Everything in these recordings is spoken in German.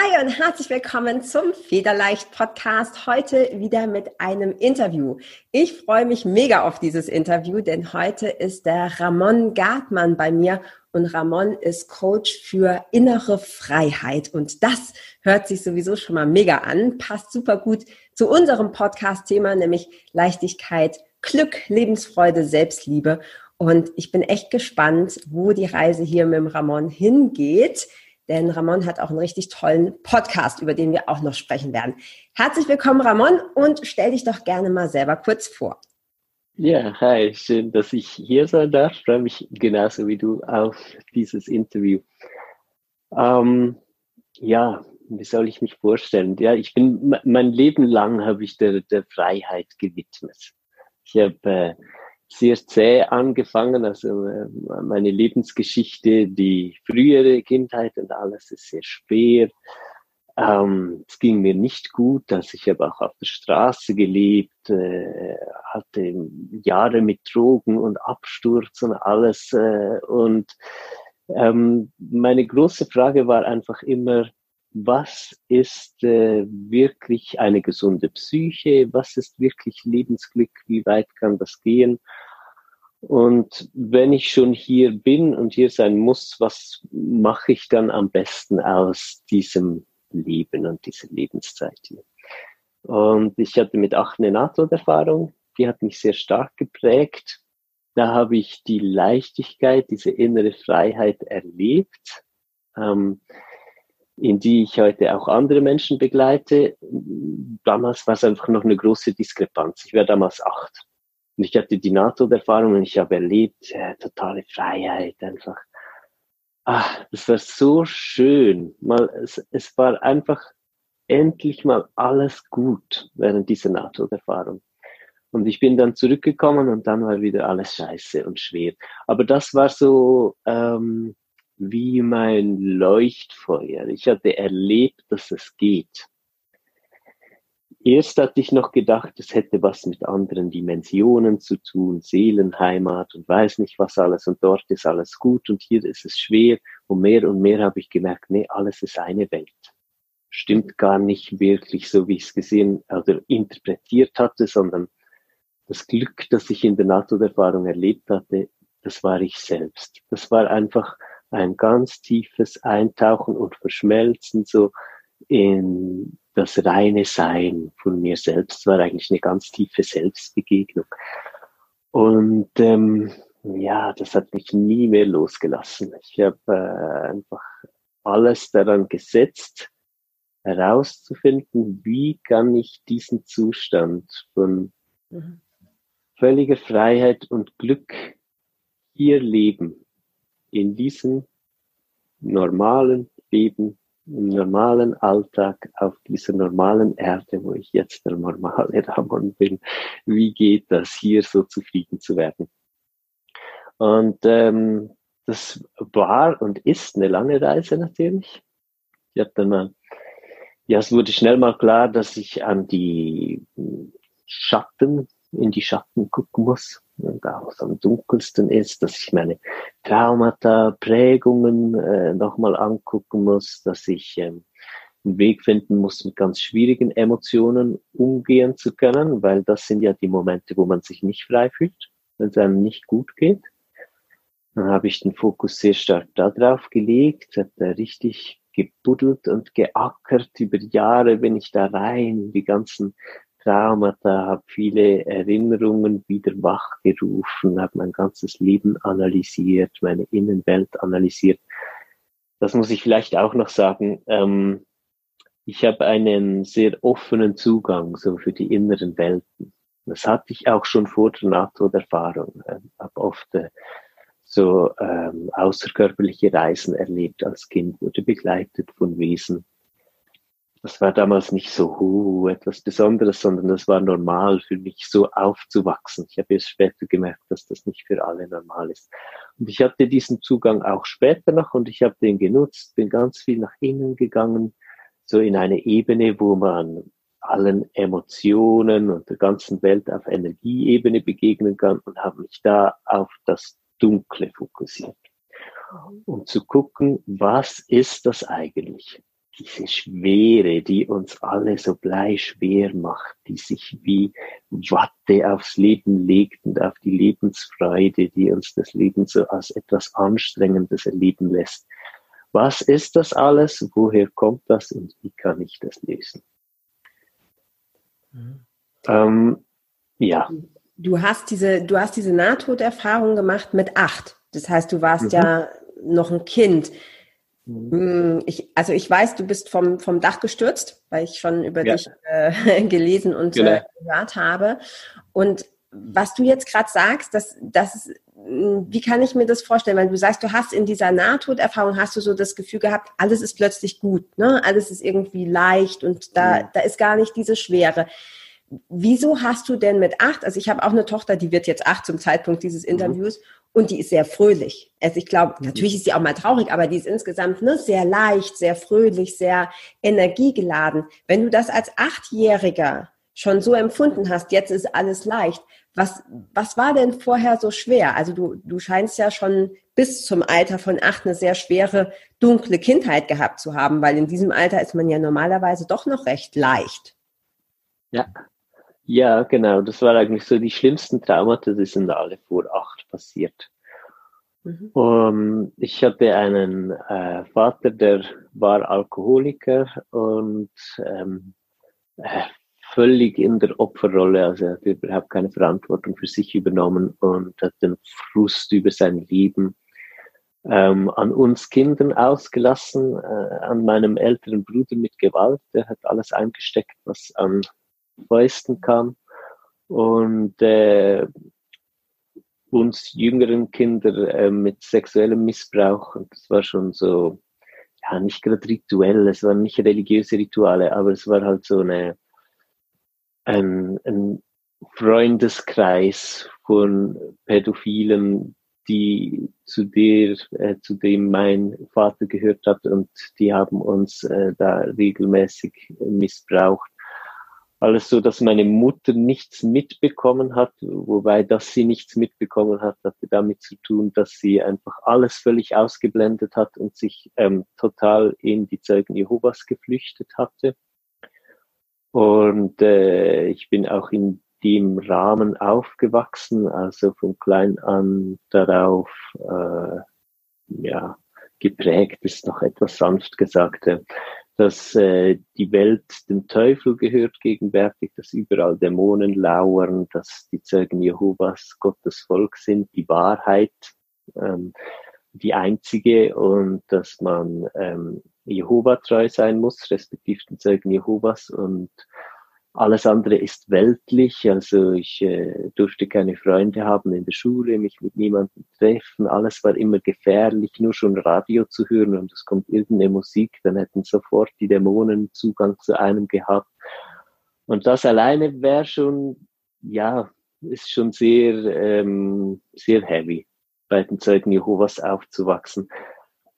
Hi und herzlich willkommen zum Federleicht Podcast. Heute wieder mit einem Interview. Ich freue mich mega auf dieses Interview, denn heute ist der Ramon Gartmann bei mir und Ramon ist Coach für innere Freiheit und das hört sich sowieso schon mal mega an, passt super gut zu unserem Podcast-Thema, nämlich Leichtigkeit, Glück, Lebensfreude, Selbstliebe. Und ich bin echt gespannt, wo die Reise hier mit dem Ramon hingeht denn Ramon hat auch einen richtig tollen Podcast, über den wir auch noch sprechen werden. Herzlich willkommen, Ramon, und stell dich doch gerne mal selber kurz vor. Ja, hi, schön, dass ich hier sein darf. Ich freue mich genauso wie du auf dieses Interview. Ähm, ja, wie soll ich mich vorstellen? Ja, ich bin mein Leben lang habe ich der, der Freiheit gewidmet. Ich habe äh, sehr zäh angefangen. Also äh, meine Lebensgeschichte, die frühere Kindheit und alles ist sehr schwer. Ähm, es ging mir nicht gut, also ich habe auch auf der Straße gelebt, äh, hatte Jahre mit Drogen und Absturz und alles. Äh, und ähm, meine große Frage war einfach immer, was ist äh, wirklich eine gesunde Psyche, was ist wirklich Lebensglück, wie weit kann das gehen. Und wenn ich schon hier bin und hier sein muss, was mache ich dann am besten aus diesem Leben und dieser Lebenszeit hier? Und ich hatte mit acht eine NATO-Erfahrung, die hat mich sehr stark geprägt. Da habe ich die Leichtigkeit, diese innere Freiheit erlebt. Ähm, in die ich heute auch andere Menschen begleite. Damals war es einfach noch eine große Diskrepanz. Ich war damals acht. Und ich hatte die NATO-Erfahrung und ich habe erlebt, ja, totale Freiheit einfach. Ah, es war so schön. Mal, es, es war einfach endlich mal alles gut während dieser NATO-Erfahrung. Und ich bin dann zurückgekommen und dann war wieder alles scheiße und schwer. Aber das war so, ähm, wie mein Leuchtfeuer. Ich hatte erlebt, dass es geht. Erst hatte ich noch gedacht, es hätte was mit anderen Dimensionen zu tun, Seelenheimat und weiß nicht was alles und dort ist alles gut und hier ist es schwer und mehr und mehr habe ich gemerkt, nee, alles ist eine Welt. Stimmt gar nicht wirklich so, wie ich es gesehen oder interpretiert hatte, sondern das Glück, das ich in der NATO-Erfahrung erlebt hatte, das war ich selbst. Das war einfach ein ganz tiefes Eintauchen und Verschmelzen so in das reine Sein von mir selbst war eigentlich eine ganz tiefe Selbstbegegnung. Und ähm, ja, das hat mich nie mehr losgelassen. Ich habe äh, einfach alles daran gesetzt, herauszufinden, wie kann ich diesen Zustand von mhm. völliger Freiheit und Glück hier leben in diesem normalen Leben, im normalen Alltag, auf dieser normalen Erde, wo ich jetzt der normale Ramon bin, wie geht das hier so zufrieden zu werden? Und ähm, das war und ist eine lange Reise natürlich. Ich dann mal, ja, es wurde schnell mal klar, dass ich an die Schatten in die Schatten gucken muss und auch am dunkelsten ist, dass ich meine Traumata, Prägungen äh, nochmal angucken muss, dass ich ähm, einen Weg finden muss, mit ganz schwierigen Emotionen umgehen zu können, weil das sind ja die Momente, wo man sich nicht frei fühlt, wenn es einem nicht gut geht. Dann habe ich den Fokus sehr stark darauf gelegt, habe da richtig gebuddelt und geackert. Über Jahre bin ich da rein, die ganzen Traumata, habe viele Erinnerungen wieder wachgerufen, habe mein ganzes Leben analysiert, meine Innenwelt analysiert. Das muss ich vielleicht auch noch sagen. Ähm, ich habe einen sehr offenen Zugang so für die inneren Welten. Das hatte ich auch schon vor der NATO-Erfahrung. Ich ähm, habe oft äh, so ähm, außerkörperliche Reisen erlebt als Kind, wurde begleitet von Wesen, das war damals nicht so uh, etwas Besonderes, sondern das war normal für mich, so aufzuwachsen. Ich habe erst später gemerkt, dass das nicht für alle normal ist. Und ich hatte diesen Zugang auch später noch und ich habe den genutzt, bin ganz viel nach innen gegangen, so in eine Ebene, wo man allen Emotionen und der ganzen Welt auf Energieebene begegnen kann und habe mich da auf das Dunkle fokussiert. Um zu gucken, was ist das eigentlich? Diese Schwere, die uns alle so bleischwer macht, die sich wie Watte aufs Leben legt und auf die Lebensfreude, die uns das Leben so als etwas Anstrengendes erleben lässt. Was ist das alles? Woher kommt das und wie kann ich das lösen? Mhm. Ähm, ja. Du hast diese, du hast diese Nahtoderfahrung gemacht mit acht. Das heißt, du warst mhm. ja noch ein Kind. Mhm. Hm, ich, also ich weiß, du bist vom, vom Dach gestürzt, weil ich schon über ja. dich äh, gelesen und genau. äh, gehört habe. Und was du jetzt gerade sagst, das, das hm, wie kann ich mir das vorstellen? Weil du sagst, du hast in dieser Nahtoderfahrung hast du so das Gefühl gehabt, alles ist plötzlich gut, ne? Alles ist irgendwie leicht und da, mhm. da ist gar nicht diese Schwere. Wieso hast du denn mit acht, also ich habe auch eine Tochter, die wird jetzt acht zum Zeitpunkt dieses mhm. Interviews mhm. Und die ist sehr fröhlich. Also ich glaube, mhm. natürlich ist sie auch mal traurig, aber die ist insgesamt ne, sehr leicht, sehr fröhlich, sehr energiegeladen. Wenn du das als Achtjähriger schon so empfunden hast, jetzt ist alles leicht. Was, was war denn vorher so schwer? Also du, du scheinst ja schon bis zum Alter von acht eine sehr schwere, dunkle Kindheit gehabt zu haben, weil in diesem Alter ist man ja normalerweise doch noch recht leicht. Ja, ja, genau. Das war eigentlich so die schlimmsten Traumata, die sind alle vor acht passiert. Mhm. Um, ich hatte einen äh, Vater, der war Alkoholiker und ähm, äh, völlig in der Opferrolle, also er hat überhaupt keine Verantwortung für sich übernommen und hat den Frust über sein Leben ähm, an uns Kindern ausgelassen, äh, an meinem älteren Bruder mit Gewalt. Der hat alles eingesteckt, was an Fäusten kam. Und äh, uns jüngeren Kinder äh, mit sexuellem Missbrauch. Und das war schon so, ja, nicht gerade rituell, es waren nicht religiöse Rituale, aber es war halt so eine ein, ein Freundeskreis von Pädophilen, die zu der, äh, zu dem mein Vater gehört hat und die haben uns äh, da regelmäßig missbraucht. Alles so, dass meine Mutter nichts mitbekommen hat, wobei, dass sie nichts mitbekommen hat, hatte damit zu tun, dass sie einfach alles völlig ausgeblendet hat und sich ähm, total in die Zeugen Jehovas geflüchtet hatte. Und äh, ich bin auch in dem Rahmen aufgewachsen, also von klein an darauf äh, ja, geprägt ist noch etwas sanft gesagt, äh, dass äh, die Welt dem Teufel gehört gegenwärtig, dass überall Dämonen lauern, dass die Zeugen Jehovas Gottes Volk sind, die Wahrheit, ähm, die einzige und dass man ähm, Jehova treu sein muss, respektive den Zeugen Jehovas und alles andere ist weltlich, also ich äh, durfte keine Freunde haben in der Schule, mich mit niemandem treffen, alles war immer gefährlich, nur schon Radio zu hören. Und es kommt irgendeine Musik, dann hätten sofort die Dämonen Zugang zu einem gehabt. Und das alleine wäre schon, ja, ist schon sehr, ähm, sehr heavy, bei den Zeugen Jehovas aufzuwachsen.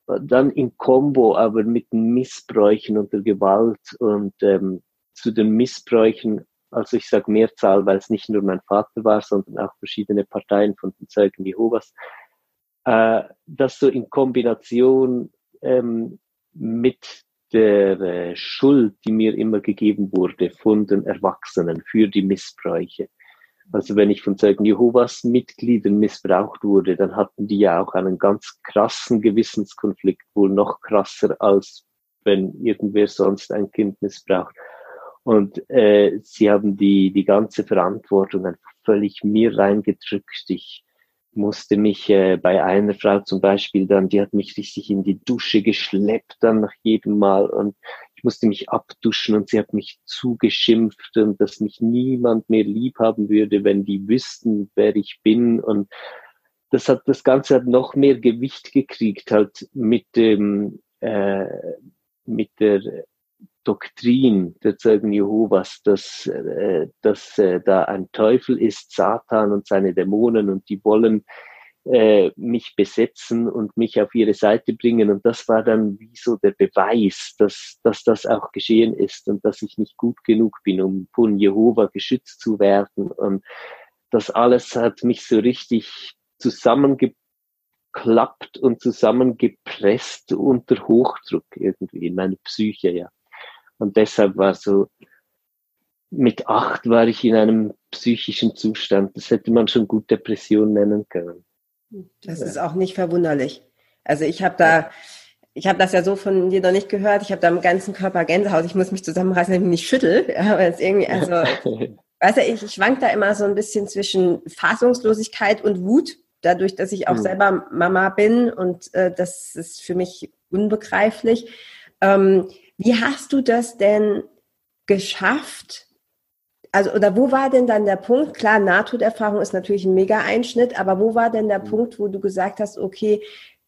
Dann in Kombo aber mit Missbräuchen und der Gewalt und ähm, zu den Missbräuchen, also ich sage Mehrzahl, weil es nicht nur mein Vater war, sondern auch verschiedene Parteien von den Zeugen Jehovas, äh, das so in Kombination ähm, mit der äh, Schuld, die mir immer gegeben wurde von den Erwachsenen für die Missbräuche. Also wenn ich von Zeugen Jehovas Mitgliedern missbraucht wurde, dann hatten die ja auch einen ganz krassen Gewissenskonflikt, wohl noch krasser als wenn irgendwer sonst ein Kind missbraucht. Und äh, sie haben die, die ganze Verantwortung einfach völlig mir reingedrückt. Ich musste mich äh, bei einer Frau zum Beispiel dann, die hat mich richtig in die Dusche geschleppt dann nach jedem Mal und ich musste mich abduschen und sie hat mich zugeschimpft und dass mich niemand mehr lieb haben würde, wenn die wüssten, wer ich bin und das hat das Ganze hat noch mehr Gewicht gekriegt halt mit dem äh, mit der Doktrin der Zeugen Jehovas, dass, äh, dass äh, da ein Teufel ist, Satan und seine Dämonen und die wollen äh, mich besetzen und mich auf ihre Seite bringen. Und das war dann wie so der Beweis, dass, dass das auch geschehen ist und dass ich nicht gut genug bin, um von Jehova geschützt zu werden. Und das alles hat mich so richtig zusammengeklappt und zusammengepresst unter Hochdruck irgendwie in meine Psyche, ja. Und deshalb war so, mit acht war ich in einem psychischen Zustand. Das hätte man schon gut Depression nennen können. Das ist auch nicht verwunderlich. Also ich habe da, ich habe das ja so von dir noch nicht gehört. Ich habe da im ganzen Körper Gänsehaut. Ich muss mich zusammenreißen, wenn ich mich nicht schüttel. Aber es irgendwie, also, weißt du, ich, ich schwank da immer so ein bisschen zwischen Fassungslosigkeit und Wut. Dadurch, dass ich auch mhm. selber Mama bin und äh, das ist für mich unbegreiflich. Ähm, wie hast du das denn geschafft, also oder wo war denn dann der Punkt? Klar, Nahtoderfahrung ist natürlich ein Mega-Einschnitt, aber wo war denn der mhm. Punkt, wo du gesagt hast, okay,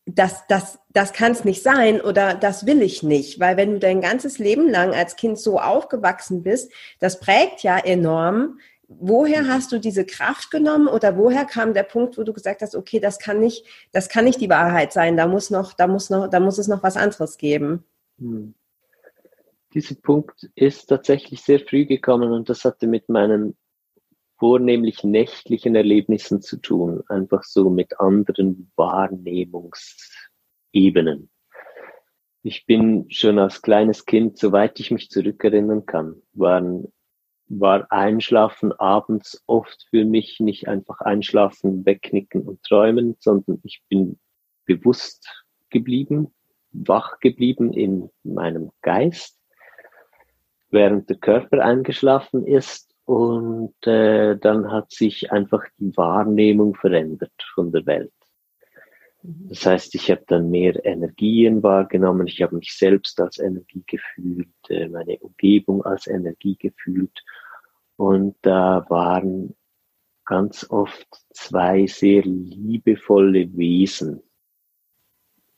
das, das, das kann es nicht sein oder das will ich nicht? Weil wenn du dein ganzes Leben lang als Kind so aufgewachsen bist, das prägt ja enorm. Woher mhm. hast du diese Kraft genommen oder woher kam der Punkt, wo du gesagt hast, okay, das kann nicht, das kann nicht die Wahrheit sein, da muss noch, da muss noch, da muss es noch was anderes geben? Hm dieser Punkt ist tatsächlich sehr früh gekommen und das hatte mit meinen vornehmlich nächtlichen Erlebnissen zu tun, einfach so mit anderen Wahrnehmungsebenen. Ich bin schon als kleines Kind, soweit ich mich zurückerinnern kann, waren, war Einschlafen abends oft für mich nicht einfach Einschlafen, wegknicken und träumen, sondern ich bin bewusst geblieben, wach geblieben in meinem Geist während der Körper eingeschlafen ist und äh, dann hat sich einfach die Wahrnehmung verändert von der Welt. Mhm. Das heißt, ich habe dann mehr Energien wahrgenommen, ich habe mich selbst als Energie gefühlt, äh, meine Umgebung als Energie gefühlt und da waren ganz oft zwei sehr liebevolle Wesen.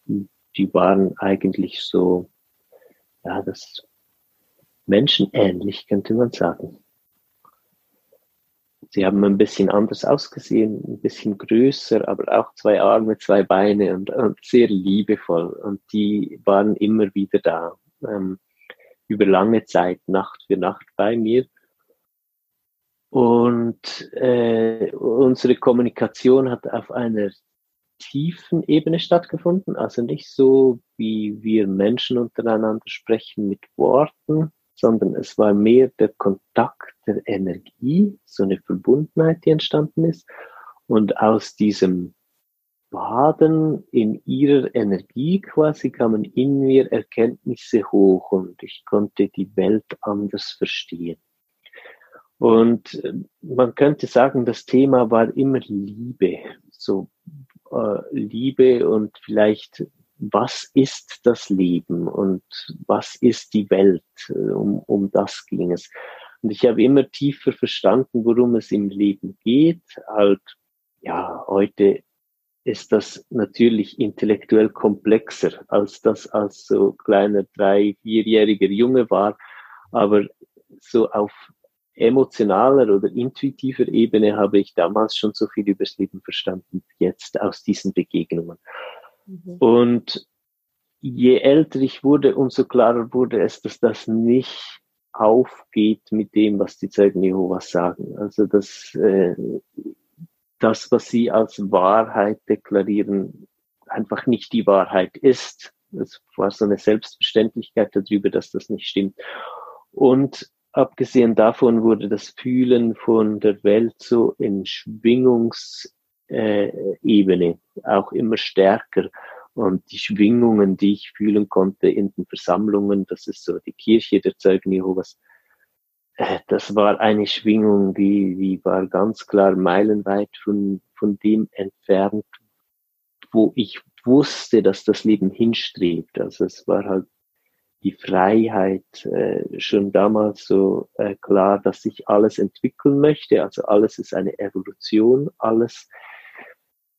Die waren eigentlich so, ja, das menschenähnlich, könnte man sagen. Sie haben ein bisschen anders ausgesehen, ein bisschen größer, aber auch zwei Arme, zwei Beine und, und sehr liebevoll. Und die waren immer wieder da, ähm, über lange Zeit, Nacht für Nacht bei mir. Und äh, unsere Kommunikation hat auf einer tiefen Ebene stattgefunden, also nicht so, wie wir Menschen untereinander sprechen mit Worten, sondern es war mehr der Kontakt der Energie, so eine Verbundenheit, die entstanden ist. Und aus diesem Baden in ihrer Energie quasi kamen in mir Erkenntnisse hoch und ich konnte die Welt anders verstehen. Und äh, man könnte sagen, das Thema war immer Liebe, so äh, Liebe und vielleicht was ist das Leben und was ist die Welt? Um, um das ging es. Und ich habe immer tiefer verstanden, worum es im Leben geht. Halt, ja, heute ist das natürlich intellektuell komplexer, als das als so kleiner drei-, vierjähriger Junge war. Aber so auf emotionaler oder intuitiver Ebene habe ich damals schon so viel übers Leben verstanden, jetzt aus diesen Begegnungen. Mhm. Und je älter ich wurde, umso klarer wurde es, dass das nicht aufgeht mit dem, was die Zeugen Jehovas sagen. Also dass äh, das, was sie als Wahrheit deklarieren, einfach nicht die Wahrheit ist. Es war so eine Selbstverständlichkeit darüber, dass das nicht stimmt. Und abgesehen davon wurde das Fühlen von der Welt so in Schwingungs äh, Ebene auch immer stärker. Und die Schwingungen, die ich fühlen konnte in den Versammlungen, das ist so die Kirche der Zeugen Jehovas, äh, das war eine Schwingung, die, die war ganz klar meilenweit von, von dem entfernt, wo ich wusste, dass das Leben hinstrebt. Also es war halt die Freiheit äh, schon damals so äh, klar, dass ich alles entwickeln möchte. Also alles ist eine Evolution, alles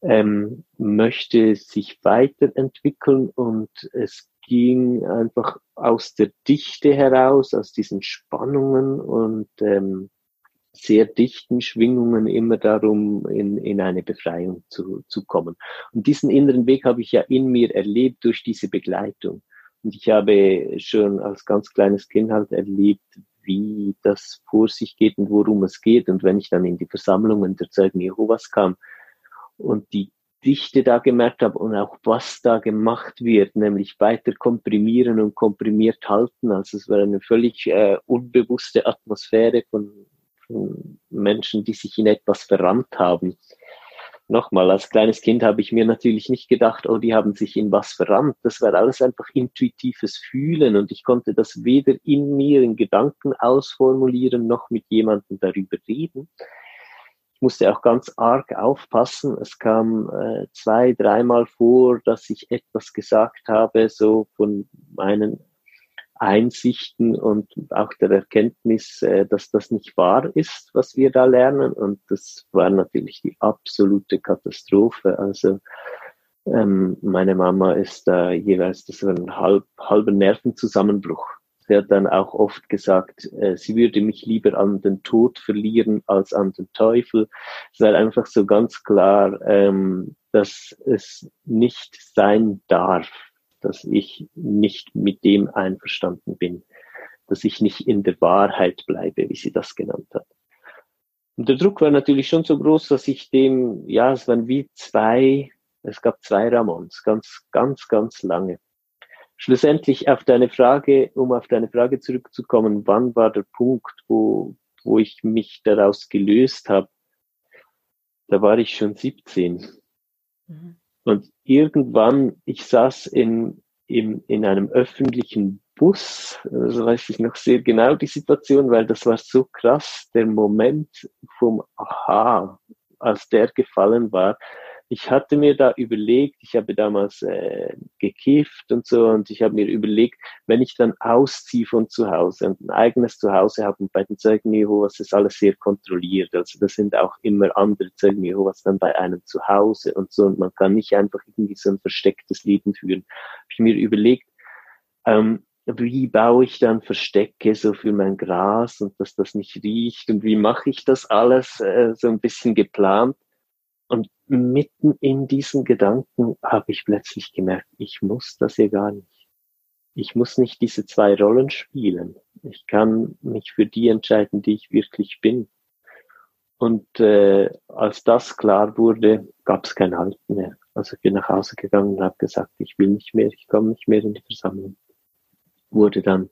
ähm, möchte sich weiterentwickeln und es ging einfach aus der Dichte heraus, aus diesen Spannungen und ähm, sehr dichten Schwingungen immer darum, in, in eine Befreiung zu, zu kommen. Und diesen inneren Weg habe ich ja in mir erlebt durch diese Begleitung. Und ich habe schon als ganz kleines Kind halt erlebt, wie das vor sich geht und worum es geht. Und wenn ich dann in die Versammlungen der Zeugen Jehovas kam und die Dichte da gemerkt habe und auch was da gemacht wird, nämlich weiter komprimieren und komprimiert halten. Also es war eine völlig äh, unbewusste Atmosphäre von, von Menschen, die sich in etwas verrannt haben. Nochmal, als kleines Kind habe ich mir natürlich nicht gedacht, oh, die haben sich in was verrannt. Das war alles einfach intuitives Fühlen und ich konnte das weder in mir in Gedanken ausformulieren noch mit jemandem darüber reden musste auch ganz arg aufpassen. Es kam äh, zwei, dreimal vor, dass ich etwas gesagt habe, so von meinen Einsichten und auch der Erkenntnis, äh, dass das nicht wahr ist, was wir da lernen. Und das war natürlich die absolute Katastrophe. Also ähm, meine Mama ist da jeweils, das war ein halb, halber Nervenzusammenbruch Sie hat dann auch oft gesagt, äh, sie würde mich lieber an den Tod verlieren als an den Teufel. Es war einfach so ganz klar, ähm, dass es nicht sein darf, dass ich nicht mit dem einverstanden bin, dass ich nicht in der Wahrheit bleibe, wie sie das genannt hat. Und der Druck war natürlich schon so groß, dass ich dem, ja, es waren wie zwei, es gab zwei Ramons, ganz, ganz, ganz lange schlussendlich auf deine Frage, um auf deine Frage zurückzukommen, wann war der Punkt, wo, wo ich mich daraus gelöst habe? Da war ich schon 17. Mhm. Und irgendwann, ich saß in, in, in einem öffentlichen Bus, also weiß ich noch sehr genau die Situation, weil das war so krass, der Moment vom Aha, als der gefallen war, ich hatte mir da überlegt, ich habe damals äh, gekifft und so, und ich habe mir überlegt, wenn ich dann ausziehe von zu Hause und ein eigenes Zuhause habe und bei den Zeugen Jehovas ist alles sehr kontrolliert. Also das sind auch immer andere Zeugen Jehovas dann bei einem zu Hause und so, und man kann nicht einfach irgendwie so ein verstecktes Leben führen. Habe ich mir überlegt, ähm, wie baue ich dann Verstecke so für mein Gras und dass das nicht riecht und wie mache ich das alles äh, so ein bisschen geplant. Und mitten in diesen Gedanken habe ich plötzlich gemerkt, ich muss das hier gar nicht. Ich muss nicht diese zwei Rollen spielen. Ich kann mich für die entscheiden, die ich wirklich bin. Und äh, als das klar wurde, gab es kein Halten mehr. Also ich bin nach Hause gegangen und habe gesagt, ich will nicht mehr, ich komme nicht mehr in die Versammlung. Wurde dann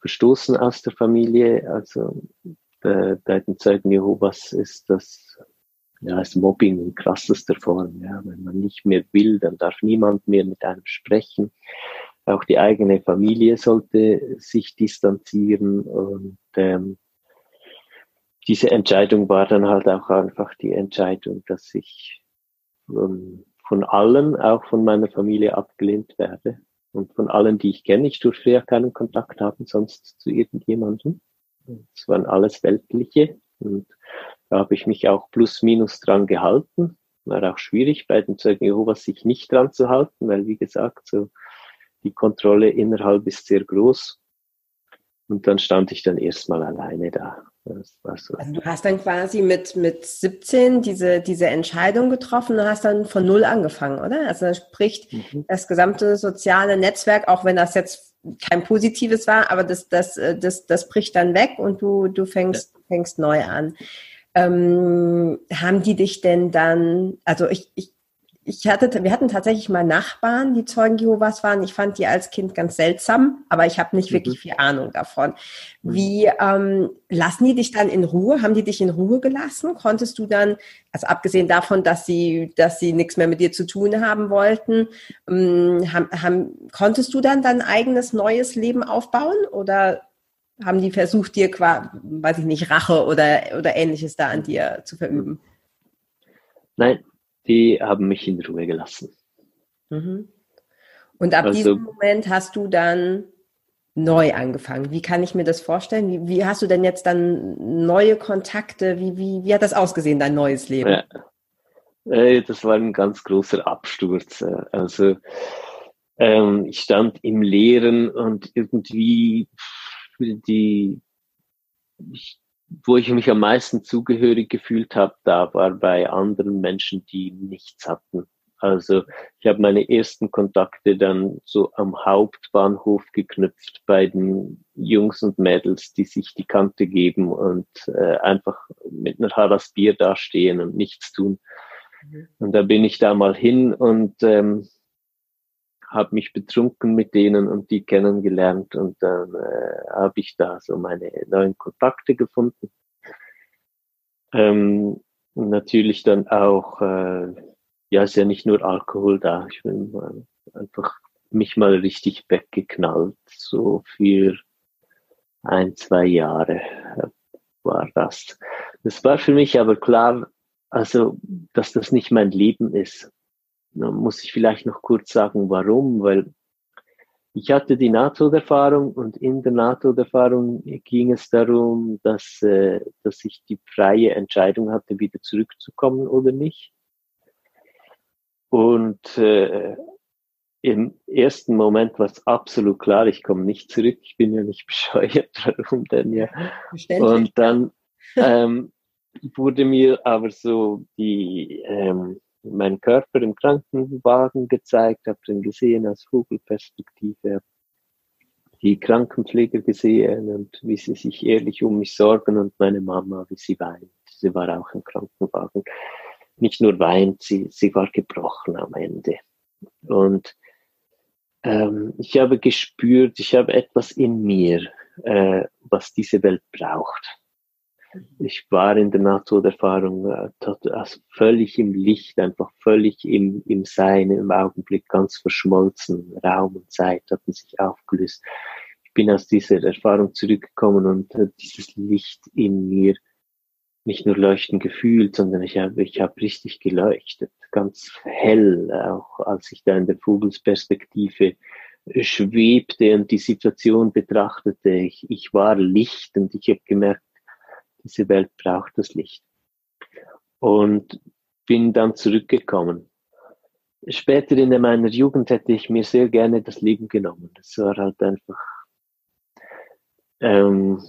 verstoßen aus der Familie. Also äh, bei den Zeugen Jehovas ist das ja, ist Mobbing in krassester Form. Ja. Wenn man nicht mehr will, dann darf niemand mehr mit einem sprechen. Auch die eigene Familie sollte sich distanzieren und ähm, diese Entscheidung war dann halt auch einfach die Entscheidung, dass ich ähm, von allen, auch von meiner Familie abgelehnt werde und von allen, die ich kenne. Ich durfte ja keinen Kontakt haben, sonst zu irgendjemandem. Es waren alles Weltliche und da habe ich mich auch plus minus dran gehalten. War auch schwierig bei den Zeugen Jehovas sich nicht dran zu halten, weil wie gesagt, so die Kontrolle innerhalb ist sehr groß. Und dann stand ich dann erstmal alleine da. So. Also du hast dann quasi mit, mit 17 diese, diese Entscheidung getroffen und hast dann von Null angefangen, oder? Also sprich, mhm. das gesamte soziale Netzwerk, auch wenn das jetzt kein positives war, aber das, das, das, das bricht dann weg und du, du fängst, ja. fängst neu an. Ähm, haben die dich denn dann, also ich, ich, ich hatte, wir hatten tatsächlich mal Nachbarn, die Zeugen Jehovas waren. Ich fand die als Kind ganz seltsam, aber ich habe nicht mhm. wirklich viel Ahnung davon. Mhm. Wie ähm, lassen die dich dann in Ruhe? Haben die dich in Ruhe gelassen? Konntest du dann, also abgesehen davon, dass sie, dass sie nichts mehr mit dir zu tun haben wollten, ähm, haben, haben, konntest du dann dein eigenes neues Leben aufbauen oder haben die versucht, dir quasi, weiß ich nicht, Rache oder, oder ähnliches da an dir zu verüben? Nein, die haben mich in Ruhe gelassen. Mhm. Und ab also, diesem Moment hast du dann neu angefangen. Wie kann ich mir das vorstellen? Wie, wie hast du denn jetzt dann neue Kontakte? Wie, wie, wie hat das ausgesehen, dein neues Leben? Ja. Äh, das war ein ganz großer Absturz. Also ähm, ich stand im Leeren und irgendwie die, ich, wo ich mich am meisten zugehörig gefühlt habe, da war bei anderen Menschen, die nichts hatten. Also ich habe meine ersten Kontakte dann so am Hauptbahnhof geknüpft bei den Jungs und Mädels, die sich die Kante geben und äh, einfach mit einer Haras Bier dastehen und nichts tun. Mhm. Und da bin ich da mal hin und ähm, habe mich betrunken mit denen und die kennengelernt und dann äh, habe ich da so meine neuen Kontakte gefunden. Ähm, natürlich dann auch, äh, ja, ist ja nicht nur Alkohol da, ich bin mal einfach mich mal richtig weggeknallt, so für ein, zwei Jahre war das. Das war für mich aber klar, also, dass das nicht mein Leben ist. Da muss ich vielleicht noch kurz sagen, warum, weil ich hatte die NATO-Erfahrung und in der NATO-Erfahrung ging es darum, dass, äh, dass ich die freie Entscheidung hatte, wieder zurückzukommen oder nicht. Und äh, im ersten Moment war es absolut klar, ich komme nicht zurück, ich bin ja nicht bescheuert, warum denn ja. Und dann ähm, wurde mir aber so die ähm, meinen Körper im Krankenwagen gezeigt, habe den gesehen aus Vogelperspektive, die Krankenpfleger gesehen und wie sie sich ehrlich um mich sorgen und meine Mama, wie sie weint. Sie war auch im Krankenwagen. Nicht nur weint, sie, sie war gebrochen am Ende. Und ähm, ich habe gespürt, ich habe etwas in mir, äh, was diese Welt braucht ich war in der Nahtoderfahrung äh, also völlig im Licht, einfach völlig im, im Sein, im Augenblick ganz verschmolzen. Raum und Zeit hatten sich aufgelöst. Ich bin aus dieser Erfahrung zurückgekommen und äh, dieses Licht in mir nicht nur leuchten gefühlt, sondern ich habe ich hab richtig geleuchtet, ganz hell, auch als ich da in der Vogelsperspektive schwebte und die Situation betrachtete. Ich, ich war Licht und ich habe gemerkt, diese Welt braucht das Licht. Und bin dann zurückgekommen. Später in meiner Jugend hätte ich mir sehr gerne das Leben genommen. Das war halt einfach, ähm,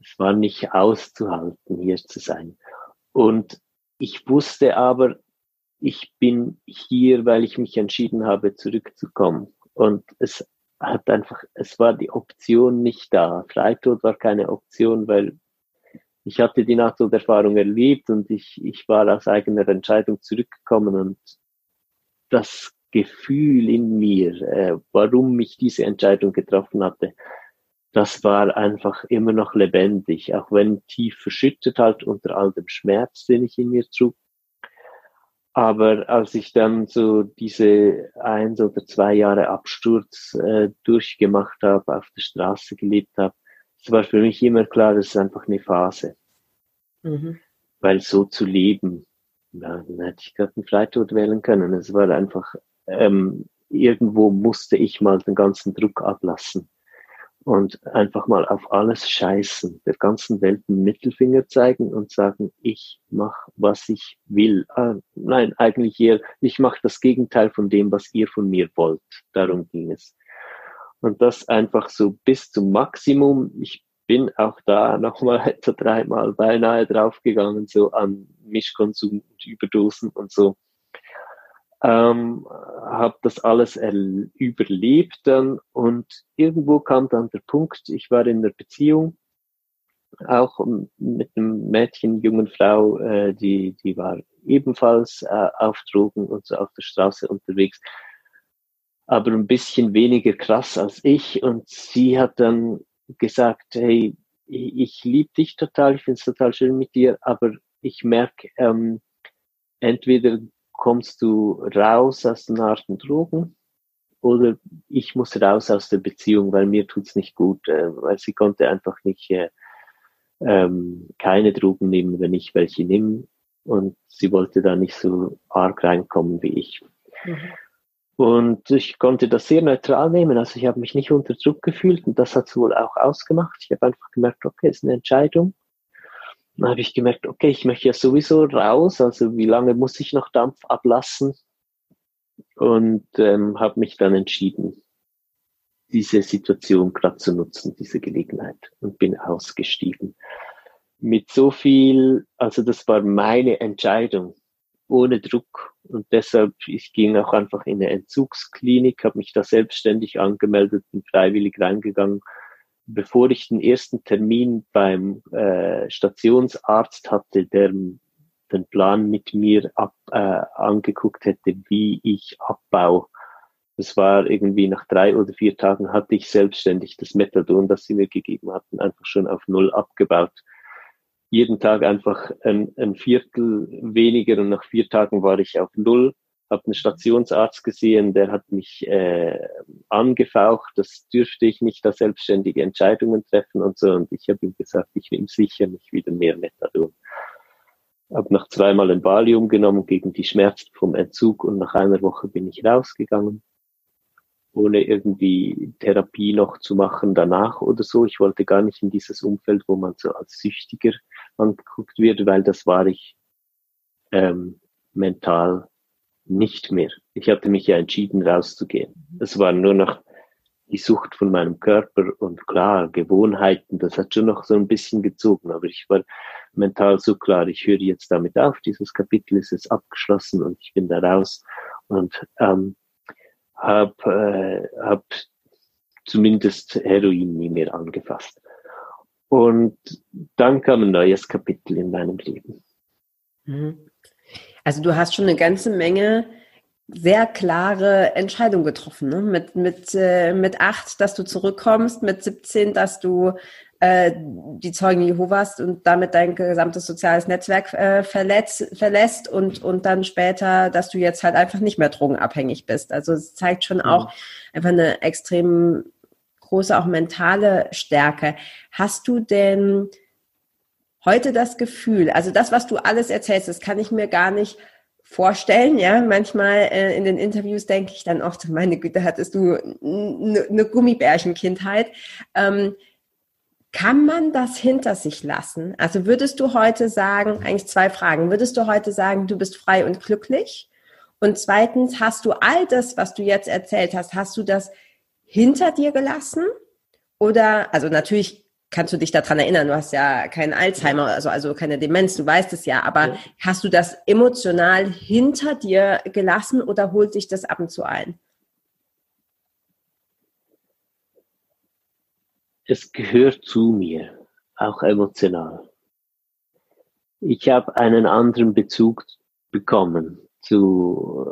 es war nicht auszuhalten, hier zu sein. Und ich wusste aber, ich bin hier, weil ich mich entschieden habe, zurückzukommen. Und es hat einfach, es war die Option nicht da. Freitod war keine Option, weil ich hatte die Nahtoderfahrung erlebt und ich, ich war aus eigener Entscheidung zurückgekommen und das Gefühl in mir, äh, warum ich diese Entscheidung getroffen hatte, das war einfach immer noch lebendig, auch wenn tief verschüttet halt unter all dem Schmerz, den ich in mir trug. Aber als ich dann so diese eins oder zwei Jahre Absturz äh, durchgemacht habe, auf der Straße gelebt habe, es war für mich immer klar, das ist einfach eine Phase. Mhm. Weil so zu leben, ja, dann hätte ich gerade einen Freitod wählen können. Es war einfach, ähm, irgendwo musste ich mal den ganzen Druck ablassen und einfach mal auf alles scheißen, der ganzen Welt einen Mittelfinger zeigen und sagen, ich mache, was ich will. Ah, nein, eigentlich eher, ich mache das Gegenteil von dem, was ihr von mir wollt. Darum ging es. Und das einfach so bis zum Maximum. Ich bin auch da nochmal etwa dreimal beinahe draufgegangen, so an Mischkonsum und Überdosen und so. Ähm, habe das alles überlebt dann und irgendwo kam dann der Punkt, ich war in einer Beziehung, auch mit einem Mädchen, jungen Frau, äh, die, die war ebenfalls äh, auf Drogen und so auf der Straße unterwegs aber ein bisschen weniger krass als ich. Und sie hat dann gesagt, hey, ich, liebe dich total, ich finde es total schön mit dir, aber ich merke, ähm, entweder kommst du raus aus den harten Drogen oder ich muss raus aus der Beziehung, weil mir tut's nicht gut, äh, weil sie konnte einfach nicht äh, ähm, keine Drogen nehmen, wenn ich welche nehme und sie wollte da nicht so arg reinkommen wie ich. Mhm. Und ich konnte das sehr neutral nehmen. Also ich habe mich nicht unter Druck gefühlt und das hat es wohl auch ausgemacht. Ich habe einfach gemerkt, okay, ist eine Entscheidung. Dann habe ich gemerkt, okay, ich möchte ja sowieso raus. Also wie lange muss ich noch Dampf ablassen? und ähm, habe mich dann entschieden, diese Situation gerade zu nutzen, diese Gelegenheit und bin ausgestiegen. Mit so viel, also das war meine Entscheidung, ohne Druck und deshalb, ich ging auch einfach in eine Entzugsklinik, habe mich da selbstständig angemeldet, bin freiwillig reingegangen. Bevor ich den ersten Termin beim äh, Stationsarzt hatte, der den Plan mit mir ab, äh, angeguckt hätte, wie ich abbau. Das war irgendwie nach drei oder vier Tagen hatte ich selbstständig das Methadon, das sie mir gegeben hatten, einfach schon auf Null abgebaut. Jeden Tag einfach ein, ein Viertel weniger und nach vier Tagen war ich auf Null. Habe einen Stationsarzt gesehen, der hat mich äh, angefaucht, das dürfte ich nicht, da selbstständige Entscheidungen treffen und so. Und ich habe ihm gesagt, ich nehme sicher nicht wieder mehr Methadon habe noch zweimal ein Valium genommen gegen die Schmerzen vom Entzug und nach einer Woche bin ich rausgegangen, ohne irgendwie Therapie noch zu machen danach oder so. Ich wollte gar nicht in dieses Umfeld, wo man so als Süchtiger angeguckt wird, weil das war ich ähm, mental nicht mehr. Ich hatte mich ja entschieden, rauszugehen. Es war nur noch die Sucht von meinem Körper und klar, Gewohnheiten, das hat schon noch so ein bisschen gezogen, aber ich war mental so klar, ich höre jetzt damit auf, dieses Kapitel ist jetzt abgeschlossen und ich bin da raus und ähm, habe äh, hab zumindest Heroin nie mehr angefasst. Und dann kam ein neues Kapitel in meinem Leben. Mhm. Also du hast schon eine ganze Menge sehr klare Entscheidung getroffen. Ne? Mit, mit, äh, mit acht, dass du zurückkommst, mit 17, dass du äh, die Zeugen Jehovas und damit dein gesamtes soziales Netzwerk äh, verletzt, verlässt und, und dann später, dass du jetzt halt einfach nicht mehr drogenabhängig bist. Also es zeigt schon mhm. auch einfach eine extrem große, auch mentale Stärke. Hast du denn heute das Gefühl, also das, was du alles erzählst, das kann ich mir gar nicht vorstellen. Ja, manchmal äh, in den Interviews denke ich dann oft, meine Güte, hattest du eine Gummibärchenkindheit. Ähm, kann man das hinter sich lassen? Also würdest du heute sagen, eigentlich zwei Fragen, würdest du heute sagen, du bist frei und glücklich? Und zweitens, hast du all das, was du jetzt erzählt hast, hast du das hinter dir gelassen? Oder, also natürlich kannst du dich daran erinnern, du hast ja keinen Alzheimer, also, also keine Demenz, du weißt es ja, aber ja. hast du das emotional hinter dir gelassen oder holt dich das ab und zu ein? Es gehört zu mir, auch emotional. Ich habe einen anderen Bezug bekommen zu,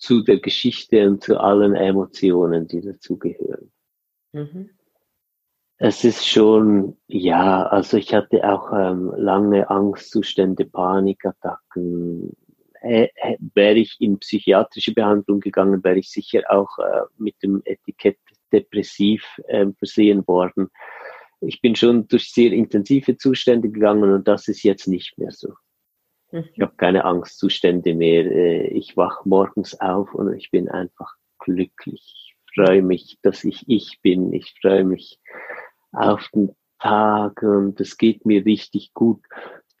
zu der Geschichte und zu allen Emotionen, die dazugehören. Mhm. Es ist schon, ja, also ich hatte auch ähm, lange Angstzustände, Panikattacken. Äh, wäre ich in psychiatrische Behandlung gegangen, wäre ich sicher auch äh, mit dem Etikett depressiv äh, versehen worden. Ich bin schon durch sehr intensive Zustände gegangen und das ist jetzt nicht mehr so. Mhm. Ich habe keine Angstzustände mehr. Äh, ich wach morgens auf und ich bin einfach glücklich. Ich freue mich, dass ich ich bin. Ich freue mich, auf den Tag und es geht mir richtig gut.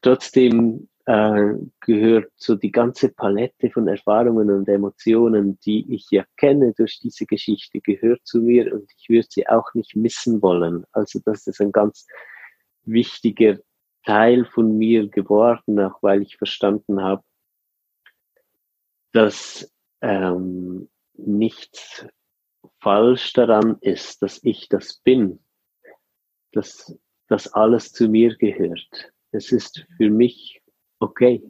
Trotzdem äh, gehört so die ganze Palette von Erfahrungen und Emotionen, die ich ja kenne durch diese Geschichte, gehört zu mir und ich würde sie auch nicht missen wollen. Also das ist ein ganz wichtiger Teil von mir geworden, auch weil ich verstanden habe, dass ähm, nichts falsch daran ist, dass ich das bin dass das alles zu mir gehört. Es ist für mich okay.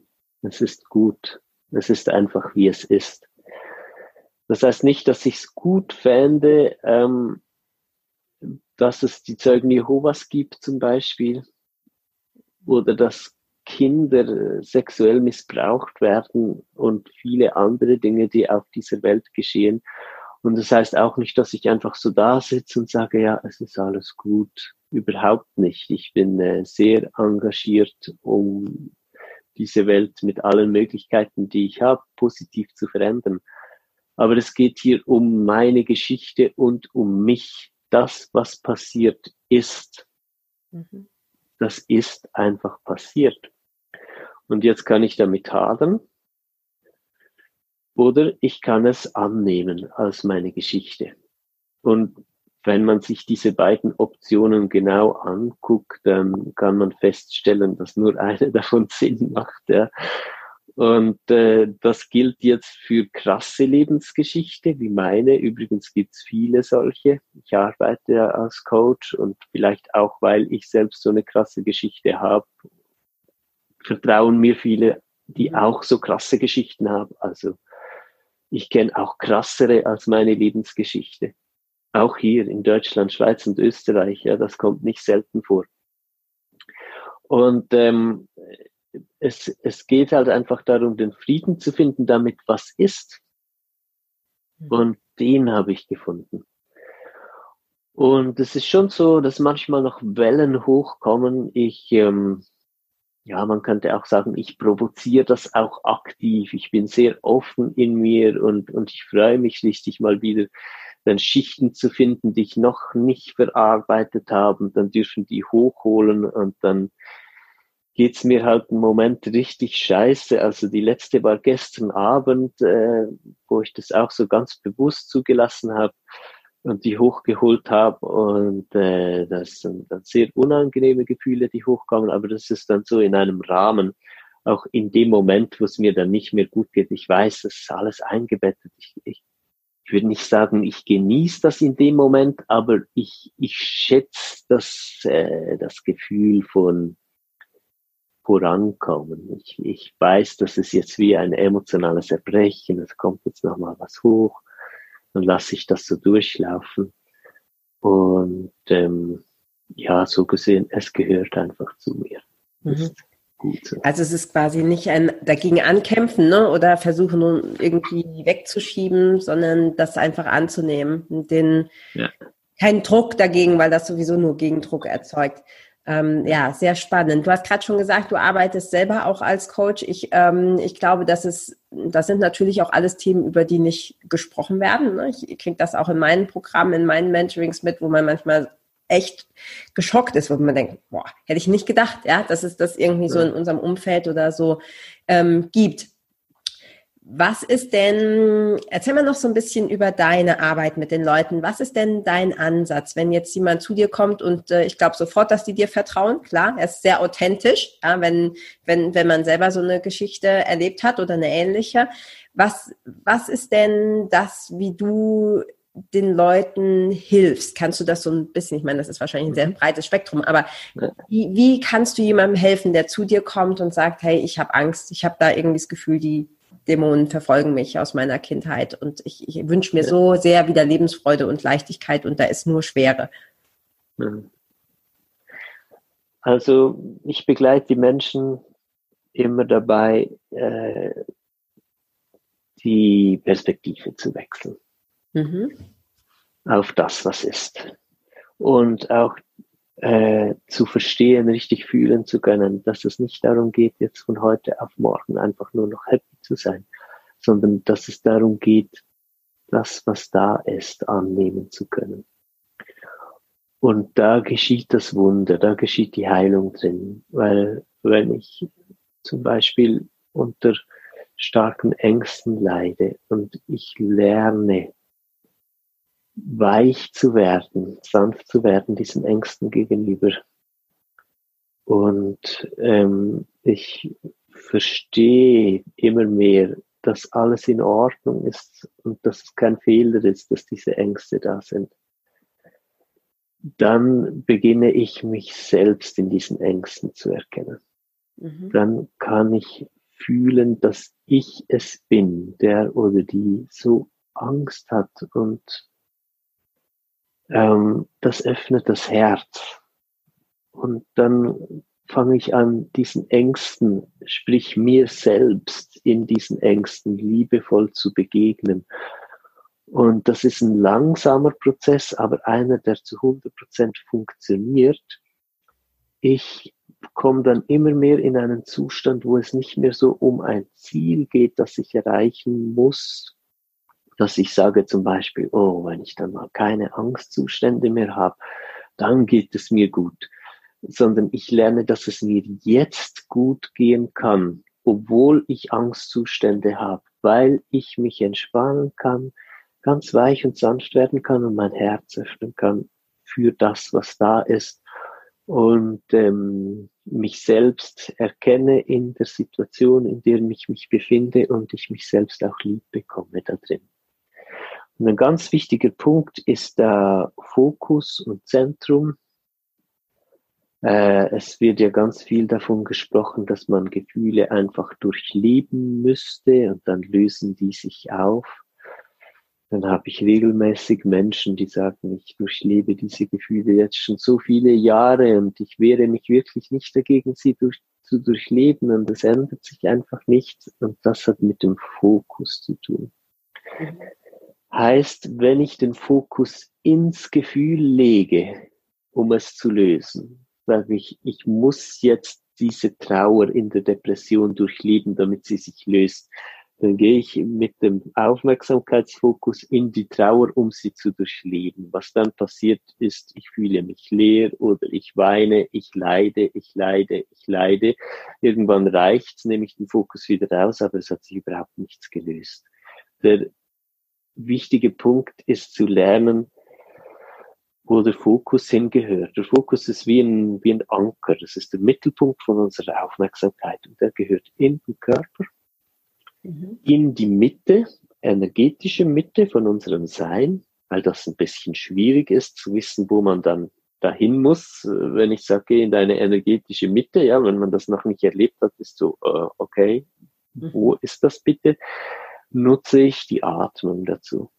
Es ist gut. Es ist einfach, wie es ist. Das heißt nicht, dass ich es gut fände, ähm, dass es die Zeugen Jehovas gibt zum Beispiel oder dass Kinder sexuell missbraucht werden und viele andere Dinge, die auf dieser Welt geschehen. Und das heißt auch nicht, dass ich einfach so da sitze und sage, ja, es ist alles gut. Überhaupt nicht. Ich bin äh, sehr engagiert, um diese Welt mit allen Möglichkeiten, die ich habe, positiv zu verändern. Aber es geht hier um meine Geschichte und um mich. Das, was passiert ist, mhm. Das ist einfach passiert. Und jetzt kann ich damit hadern Oder ich kann es annehmen als meine Geschichte. Und wenn man sich diese beiden Optionen genau anguckt, dann kann man feststellen, dass nur eine davon Sinn macht. Ja. Und äh, das gilt jetzt für krasse Lebensgeschichte wie meine. Übrigens gibt's viele solche. Ich arbeite ja als Coach und vielleicht auch, weil ich selbst so eine krasse Geschichte habe, vertrauen mir viele, die auch so krasse Geschichten haben. Also ich kenne auch krassere als meine Lebensgeschichte. Auch hier in Deutschland, Schweiz und Österreich, ja, das kommt nicht selten vor. Und ähm, es, es geht halt einfach darum, den Frieden zu finden, damit was ist. Mhm. Und den habe ich gefunden. Und es ist schon so, dass manchmal noch Wellen hochkommen. Ich, ähm, ja, man könnte auch sagen, ich provoziere das auch aktiv. Ich bin sehr offen in mir und, und ich freue mich schließlich mal wieder dann Schichten zu finden, die ich noch nicht verarbeitet habe, und dann dürfen die hochholen und dann geht's mir halt einen Moment richtig scheiße. Also die letzte war gestern Abend, äh, wo ich das auch so ganz bewusst zugelassen habe und die hochgeholt habe und äh, das sind dann sehr unangenehme Gefühle, die hochkommen, aber das ist dann so in einem Rahmen, auch in dem Moment, wo es mir dann nicht mehr gut geht. Ich weiß, das ist alles eingebettet. Ich, ich ich würde nicht sagen, ich genieße das in dem Moment, aber ich, ich schätze das, äh, das Gefühl von Vorankommen. Ich, ich weiß, dass es jetzt wie ein emotionales Erbrechen, es kommt jetzt nochmal was hoch, dann lasse ich das so durchlaufen. Und ähm, ja, so gesehen, es gehört einfach zu mir. Mhm gut. Also es ist quasi nicht ein dagegen ankämpfen ne? oder versuchen irgendwie wegzuschieben, sondern das einfach anzunehmen. Den, ja. Kein Druck dagegen, weil das sowieso nur Gegendruck erzeugt. Ähm, ja, sehr spannend. Du hast gerade schon gesagt, du arbeitest selber auch als Coach. Ich, ähm, ich glaube, das ist, das sind natürlich auch alles Themen, über die nicht gesprochen werden. Ne? Ich kriege das auch in meinen Programmen, in meinen Mentorings mit, wo man manchmal echt geschockt ist, wo man denkt, boah, hätte ich nicht gedacht, ja, dass es das irgendwie so in unserem Umfeld oder so ähm, gibt. Was ist denn, erzähl mal noch so ein bisschen über deine Arbeit mit den Leuten. Was ist denn dein Ansatz, wenn jetzt jemand zu dir kommt und äh, ich glaube sofort, dass die dir vertrauen? Klar, er ist sehr authentisch, ja, wenn, wenn, wenn man selber so eine Geschichte erlebt hat oder eine ähnliche. Was, was ist denn das, wie du den Leuten hilfst? Kannst du das so ein bisschen, ich meine, das ist wahrscheinlich ein sehr mhm. breites Spektrum, aber wie, wie kannst du jemandem helfen, der zu dir kommt und sagt, hey, ich habe Angst, ich habe da irgendwie das Gefühl, die Dämonen verfolgen mich aus meiner Kindheit und ich, ich wünsche mir so sehr wieder Lebensfreude und Leichtigkeit und da ist nur Schwere. Also ich begleite die Menschen immer dabei, äh, die Perspektive zu wechseln mhm. auf das, was ist. Und auch äh, zu verstehen, richtig fühlen zu können, dass es nicht darum geht, jetzt von heute auf morgen einfach nur noch happy zu sein, sondern dass es darum geht, das, was da ist, annehmen zu können. Und da geschieht das Wunder, da geschieht die Heilung drin, weil wenn ich zum Beispiel unter starken Ängsten leide und ich lerne, weich zu werden, sanft zu werden diesen Ängsten gegenüber. Und ähm, ich verstehe immer mehr, dass alles in Ordnung ist und dass es kein Fehler ist, dass diese Ängste da sind. Dann beginne ich mich selbst in diesen Ängsten zu erkennen. Mhm. Dann kann ich fühlen, dass ich es bin, der oder die so Angst hat und ähm, das öffnet das Herz. Und dann fange ich an, diesen Ängsten, sprich mir selbst in diesen Ängsten liebevoll zu begegnen. Und das ist ein langsamer Prozess, aber einer, der zu 100 Prozent funktioniert. Ich komme dann immer mehr in einen Zustand, wo es nicht mehr so um ein Ziel geht, das ich erreichen muss, dass ich sage zum Beispiel, oh, wenn ich dann mal keine Angstzustände mehr habe, dann geht es mir gut, sondern ich lerne, dass es mir jetzt gut gehen kann obwohl ich Angstzustände habe, weil ich mich entspannen kann, ganz weich und sanft werden kann und mein Herz öffnen kann für das, was da ist und ähm, mich selbst erkenne in der Situation, in der ich mich befinde und ich mich selbst auch lieb bekomme da drin. Und ein ganz wichtiger Punkt ist der Fokus und Zentrum. Äh, es wird ja ganz viel davon gesprochen, dass man Gefühle einfach durchleben müsste und dann lösen die sich auf dann habe ich regelmäßig Menschen, die sagen, ich durchlebe diese Gefühle jetzt schon so viele Jahre und ich wehre mich wirklich nicht dagegen, sie durch, zu durchleben und es ändert sich einfach nichts und das hat mit dem Fokus zu tun. Heißt, wenn ich den Fokus ins Gefühl lege, um es zu lösen, sage ich, ich muss jetzt diese Trauer in der Depression durchleben, damit sie sich löst dann gehe ich mit dem Aufmerksamkeitsfokus in die Trauer, um sie zu durchleben. Was dann passiert ist, ich fühle mich leer oder ich weine, ich leide, ich leide, ich leide. Irgendwann reicht's, nehme ich den Fokus wieder raus, aber es hat sich überhaupt nichts gelöst. Der wichtige Punkt ist zu lernen, wo der Fokus hingehört. Der Fokus ist wie ein, wie ein Anker. Das ist der Mittelpunkt von unserer Aufmerksamkeit und der gehört in den Körper mhm. in die Mitte, energetische Mitte von unserem Sein, weil das ein bisschen schwierig ist zu wissen, wo man dann dahin muss. Wenn ich sage, in deine energetische Mitte, ja, wenn man das noch nicht erlebt hat, ist so, uh, okay, mhm. wo ist das bitte? Nutze ich die Atmung dazu.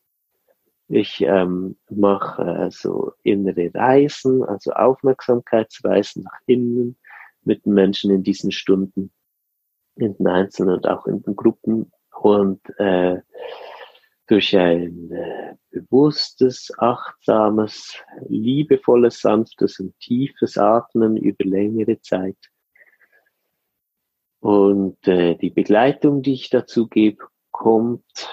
Ich ähm, mache äh, so innere Reisen, also Aufmerksamkeitsreisen nach innen mit den Menschen in diesen Stunden in den Einzelnen und auch in den Gruppen und äh, durch ein äh, bewusstes, achtsames, liebevolles, sanftes und tiefes Atmen über längere Zeit. Und äh, die Begleitung, die ich dazu gebe, kommt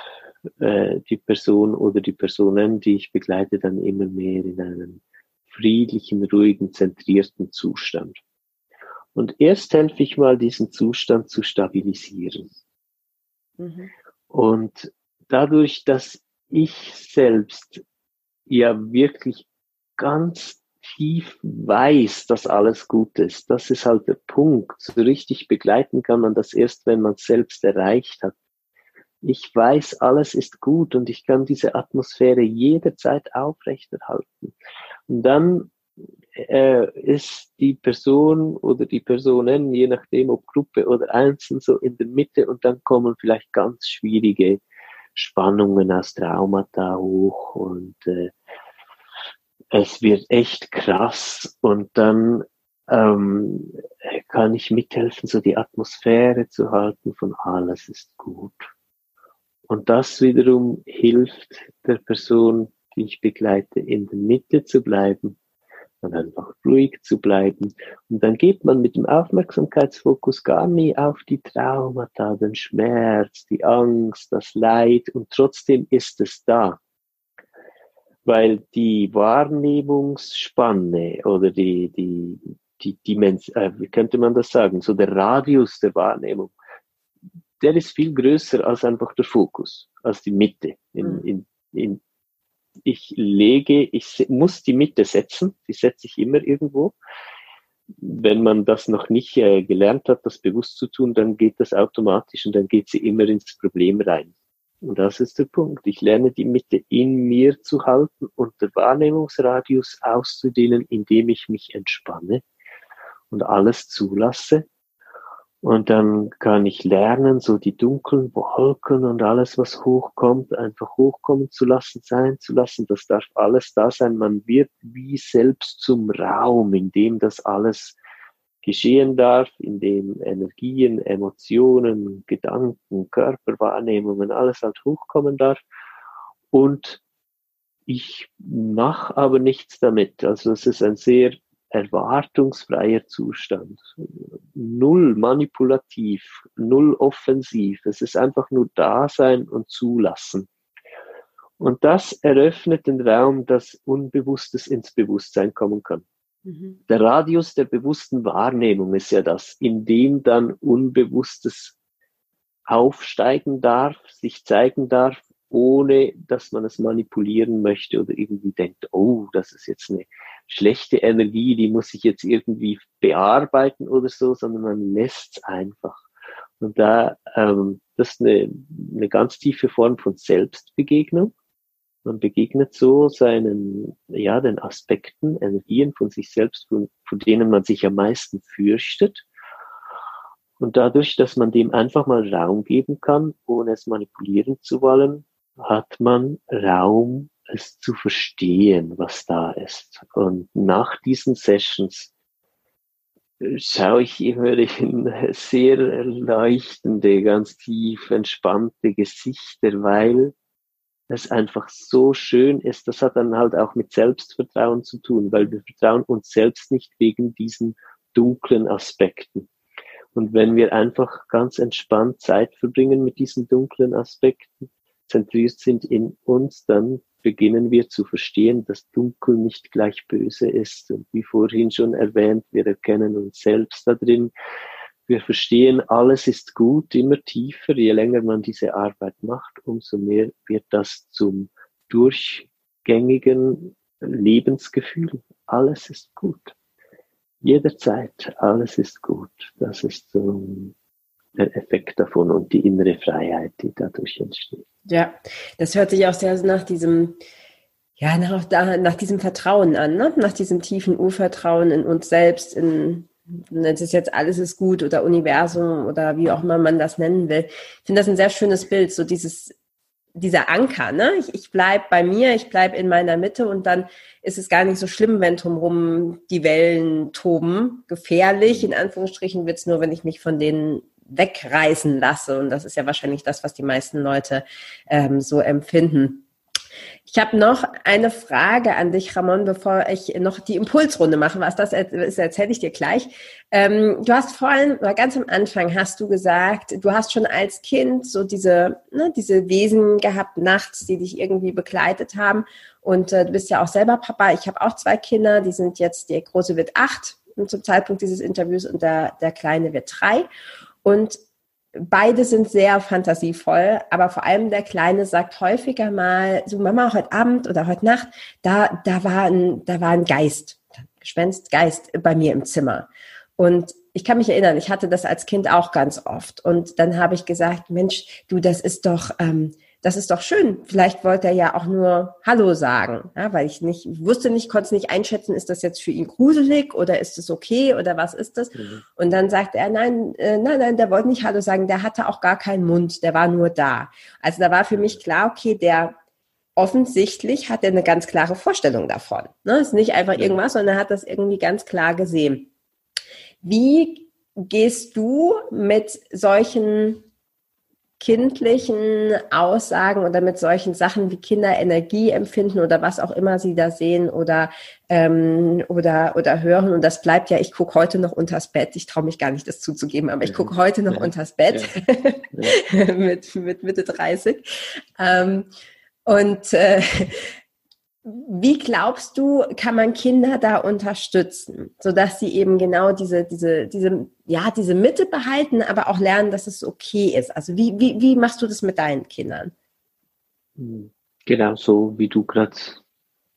äh, die Person oder die Personen, die ich begleite, dann immer mehr in einen friedlichen, ruhigen, zentrierten Zustand. Und erst helfe ich mal, diesen Zustand zu stabilisieren. Mhm. Und dadurch, dass ich selbst ja wirklich ganz tief weiß, dass alles gut ist, das ist halt der Punkt. So richtig begleiten kann man das erst, wenn man es selbst erreicht hat. Ich weiß, alles ist gut und ich kann diese Atmosphäre jederzeit aufrechterhalten. Und dann äh, ist die Person oder die Personen, je nachdem ob Gruppe oder Einzeln, so in der Mitte und dann kommen vielleicht ganz schwierige Spannungen aus Traumata hoch und äh, es wird echt krass und dann ähm, kann ich mithelfen, so die Atmosphäre zu halten von alles ist gut. Und das wiederum hilft der Person, die ich begleite, in der Mitte zu bleiben und einfach ruhig zu bleiben. Und dann geht man mit dem Aufmerksamkeitsfokus gar nie auf die Traumata, den Schmerz, die Angst, das Leid und trotzdem ist es da. Weil die Wahrnehmungsspanne oder die, die, die Dimension, äh, wie könnte man das sagen, so der Radius der Wahrnehmung, der ist viel größer als einfach der Fokus, als die Mitte in, mhm. in, in, ich lege, ich muss die Mitte setzen, die setze ich immer irgendwo. Wenn man das noch nicht äh, gelernt hat, das bewusst zu tun, dann geht das automatisch und dann geht sie immer ins Problem rein. Und das ist der Punkt. Ich lerne die Mitte in mir zu halten und der Wahrnehmungsradius auszudehnen, indem ich mich entspanne und alles zulasse und dann kann ich lernen, so die dunklen Wolken und alles, was hochkommt, einfach hochkommen zu lassen, sein zu lassen. Das darf alles da sein. Man wird wie selbst zum Raum, in dem das alles geschehen darf, in dem Energien, Emotionen, Gedanken, Körperwahrnehmungen, alles halt hochkommen darf. Und ich mache aber nichts damit. Also es ist ein sehr erwartungsfreier Zustand. Null manipulativ, null offensiv. Es ist einfach nur Dasein und Zulassen. Und das eröffnet den Raum, dass Unbewusstes ins Bewusstsein kommen kann. Mhm. Der Radius der bewussten Wahrnehmung ist ja das, in dem dann Unbewusstes aufsteigen darf, sich zeigen darf, ohne dass man es manipulieren möchte oder irgendwie denkt, oh, das ist jetzt eine schlechte Energie, die muss ich jetzt irgendwie bearbeiten oder so, sondern man lässt es einfach. Und da, ähm, das ist eine, eine ganz tiefe Form von Selbstbegegnung. Man begegnet so seinen, ja, den Aspekten, Energien von sich selbst, von, von denen man sich am meisten fürchtet. Und dadurch, dass man dem einfach mal Raum geben kann, ohne es manipulieren zu wollen, hat man Raum, es zu verstehen, was da ist. Und nach diesen Sessions schaue ich immer in sehr leuchtende, ganz tief entspannte Gesichter, weil es einfach so schön ist. Das hat dann halt auch mit Selbstvertrauen zu tun, weil wir vertrauen uns selbst nicht wegen diesen dunklen Aspekten. Und wenn wir einfach ganz entspannt Zeit verbringen mit diesen dunklen Aspekten, zentriert sind in uns, dann beginnen wir zu verstehen, dass Dunkel nicht gleich böse ist. Und wie vorhin schon erwähnt, wir erkennen uns selbst da drin. Wir verstehen, alles ist gut, immer tiefer. Je länger man diese Arbeit macht, umso mehr wird das zum durchgängigen Lebensgefühl. Alles ist gut. Jederzeit, alles ist gut. Das ist so Effekt davon und die innere Freiheit, die dadurch entsteht. Ja, das hört sich auch sehr nach diesem, ja, nach, nach diesem Vertrauen an, ne? nach diesem tiefen Urvertrauen in uns selbst, in, das ist jetzt alles ist gut oder Universum oder wie auch immer man das nennen will. Ich finde das ein sehr schönes Bild, so dieses, dieser Anker, ne? Ich, ich bleib bei mir, ich bleib in meiner Mitte und dann ist es gar nicht so schlimm, wenn drumherum die Wellen toben. Gefährlich, in Anführungsstrichen, wird's nur, wenn ich mich von denen wegreißen lasse. Und das ist ja wahrscheinlich das, was die meisten Leute ähm, so empfinden. Ich habe noch eine Frage an dich, Ramon, bevor ich noch die Impulsrunde mache. Was das ist, erzähle ich dir gleich. Ähm, du hast vorhin, oder ganz am Anfang hast du gesagt, du hast schon als Kind so diese, ne, diese Wesen gehabt nachts, die dich irgendwie begleitet haben. Und äh, du bist ja auch selber Papa. Ich habe auch zwei Kinder, die sind jetzt, der Große wird acht zum Zeitpunkt dieses Interviews und der, der Kleine wird drei. Und beide sind sehr fantasievoll, aber vor allem der Kleine sagt häufiger mal, so Mama, heute Abend oder heute Nacht, da, da war ein, da war ein Geist, Gespenst, Geist bei mir im Zimmer. Und ich kann mich erinnern, ich hatte das als Kind auch ganz oft. Und dann habe ich gesagt, Mensch, du, das ist doch, ähm, das ist doch schön. Vielleicht wollte er ja auch nur Hallo sagen, ja, weil ich nicht ich wusste nicht, konnte es nicht einschätzen, ist das jetzt für ihn gruselig oder ist es okay oder was ist das? Mhm. Und dann sagte er, nein, äh, nein, nein, der wollte nicht Hallo sagen, der hatte auch gar keinen Mund, der war nur da. Also da war für mich klar, okay, der offensichtlich hat er eine ganz klare Vorstellung davon. Ne? Ist nicht einfach irgendwas, sondern er hat das irgendwie ganz klar gesehen. Wie gehst du mit solchen kindlichen Aussagen oder mit solchen Sachen wie Kinder Energie empfinden oder was auch immer sie da sehen oder ähm, oder oder hören und das bleibt ja ich gucke heute noch unters Bett ich traue mich gar nicht das zuzugeben aber ich gucke heute noch ja. unters Bett ja. mit mit Mitte 30 ähm, und äh, wie glaubst du, kann man Kinder da unterstützen, sodass sie eben genau diese, diese, diese, ja, diese Mitte behalten, aber auch lernen, dass es okay ist? Also wie, wie, wie machst du das mit deinen Kindern? Genau so, wie du gerade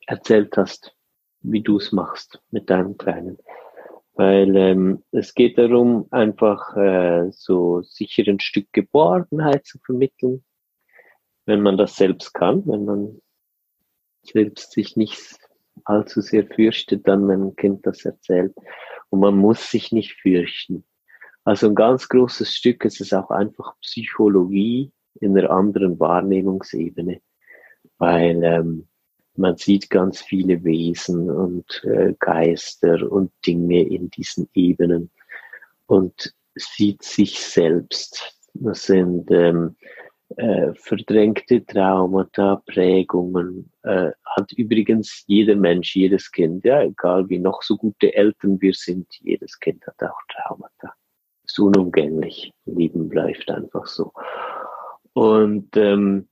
erzählt hast, wie du es machst mit deinem Kleinen. Weil ähm, es geht darum, einfach äh, so sicher ein Stück Geborgenheit zu vermitteln, wenn man das selbst kann, wenn man selbst sich nicht allzu sehr fürchtet, dann wenn ein Kind das erzählt. Und man muss sich nicht fürchten. Also ein ganz großes Stück ist es auch einfach Psychologie in einer anderen Wahrnehmungsebene, weil ähm, man sieht ganz viele Wesen und äh, Geister und Dinge in diesen Ebenen und sieht sich selbst. Das sind ähm, äh, verdrängte Traumata, Prägungen, äh, hat übrigens jeder Mensch, jedes Kind, ja, egal wie noch so gute Eltern wir sind, jedes Kind hat auch Traumata. Ist unumgänglich. Leben bleibt einfach so. Und ähm,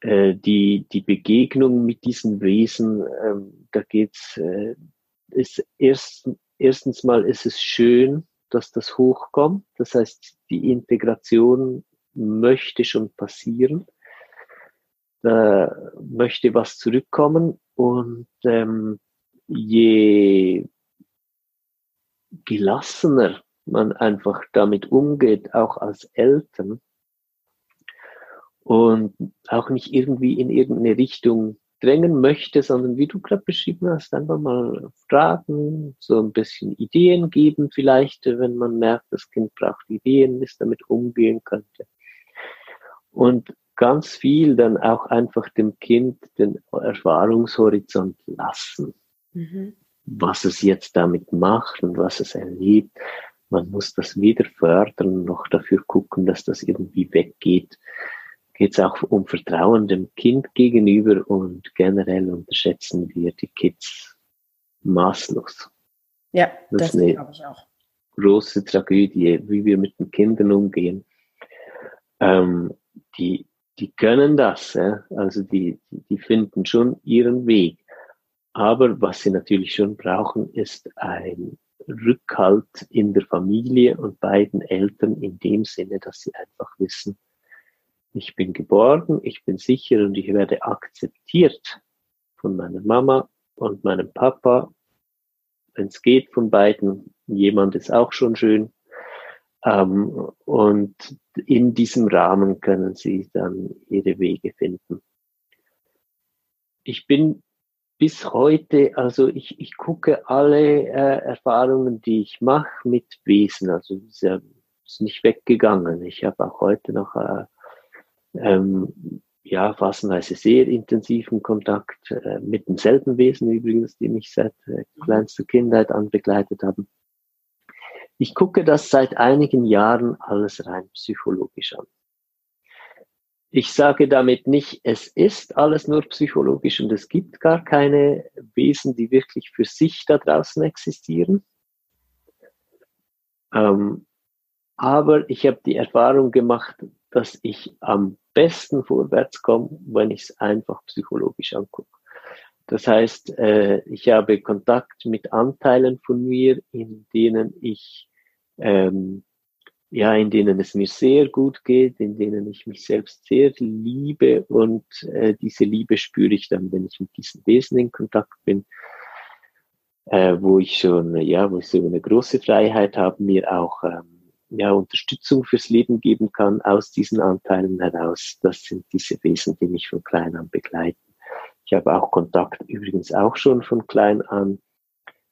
äh, die, die Begegnung mit diesen Wesen, ähm, da geht's, äh, ist erst, erstens mal ist es schön, dass das hochkommt. Das heißt, die Integration möchte schon passieren, da möchte was zurückkommen und ähm, je gelassener man einfach damit umgeht, auch als Eltern und auch nicht irgendwie in irgendeine Richtung drängen möchte, sondern wie du gerade beschrieben hast, einfach mal fragen, so ein bisschen Ideen geben vielleicht, wenn man merkt, das Kind braucht Ideen, wie es damit umgehen könnte. Und ganz viel dann auch einfach dem Kind den Erfahrungshorizont lassen. Mhm. Was es jetzt damit macht und was es erlebt. Man muss das weder fördern noch dafür gucken, dass das irgendwie weggeht geht es auch um Vertrauen dem Kind gegenüber und generell unterschätzen wir die Kids maßlos. Ja, das, das glaube ich auch. Große Tragödie, wie wir mit den Kindern umgehen. Ähm, die, die können das, ja? also die, die finden schon ihren Weg. Aber was sie natürlich schon brauchen, ist ein Rückhalt in der Familie und beiden Eltern in dem Sinne, dass sie einfach wissen, ich bin geborgen, ich bin sicher und ich werde akzeptiert von meiner Mama und meinem Papa. Wenn es geht von beiden, jemand ist auch schon schön. Ähm, und in diesem Rahmen können sie dann ihre Wege finden. Ich bin bis heute, also ich, ich gucke alle äh, Erfahrungen, die ich mache mit Wesen, also ist ja ist nicht weggegangen. Ich habe auch heute noch äh, ähm, ja, phasenweise sehr intensiven Kontakt äh, mit demselben Wesen übrigens, die mich seit äh, kleinster Kindheit an begleitet haben. Ich gucke das seit einigen Jahren alles rein psychologisch an. Ich sage damit nicht, es ist alles nur psychologisch und es gibt gar keine Wesen, die wirklich für sich da draußen existieren. Ähm, aber ich habe die Erfahrung gemacht, dass ich am besten vorwärts komme, wenn ich es einfach psychologisch angucke. Das heißt, äh, ich habe Kontakt mit Anteilen von mir, in denen ich, ähm, ja, in denen es mir sehr gut geht, in denen ich mich selbst sehr liebe und äh, diese Liebe spüre ich dann, wenn ich mit diesen Wesen in Kontakt bin, äh, wo ich schon, ja, wo ich so eine große Freiheit habe, mir auch ähm, ja, Unterstützung fürs Leben geben kann aus diesen Anteilen heraus. Das sind diese Wesen, die mich von klein an begleiten. Ich habe auch Kontakt übrigens auch schon von klein an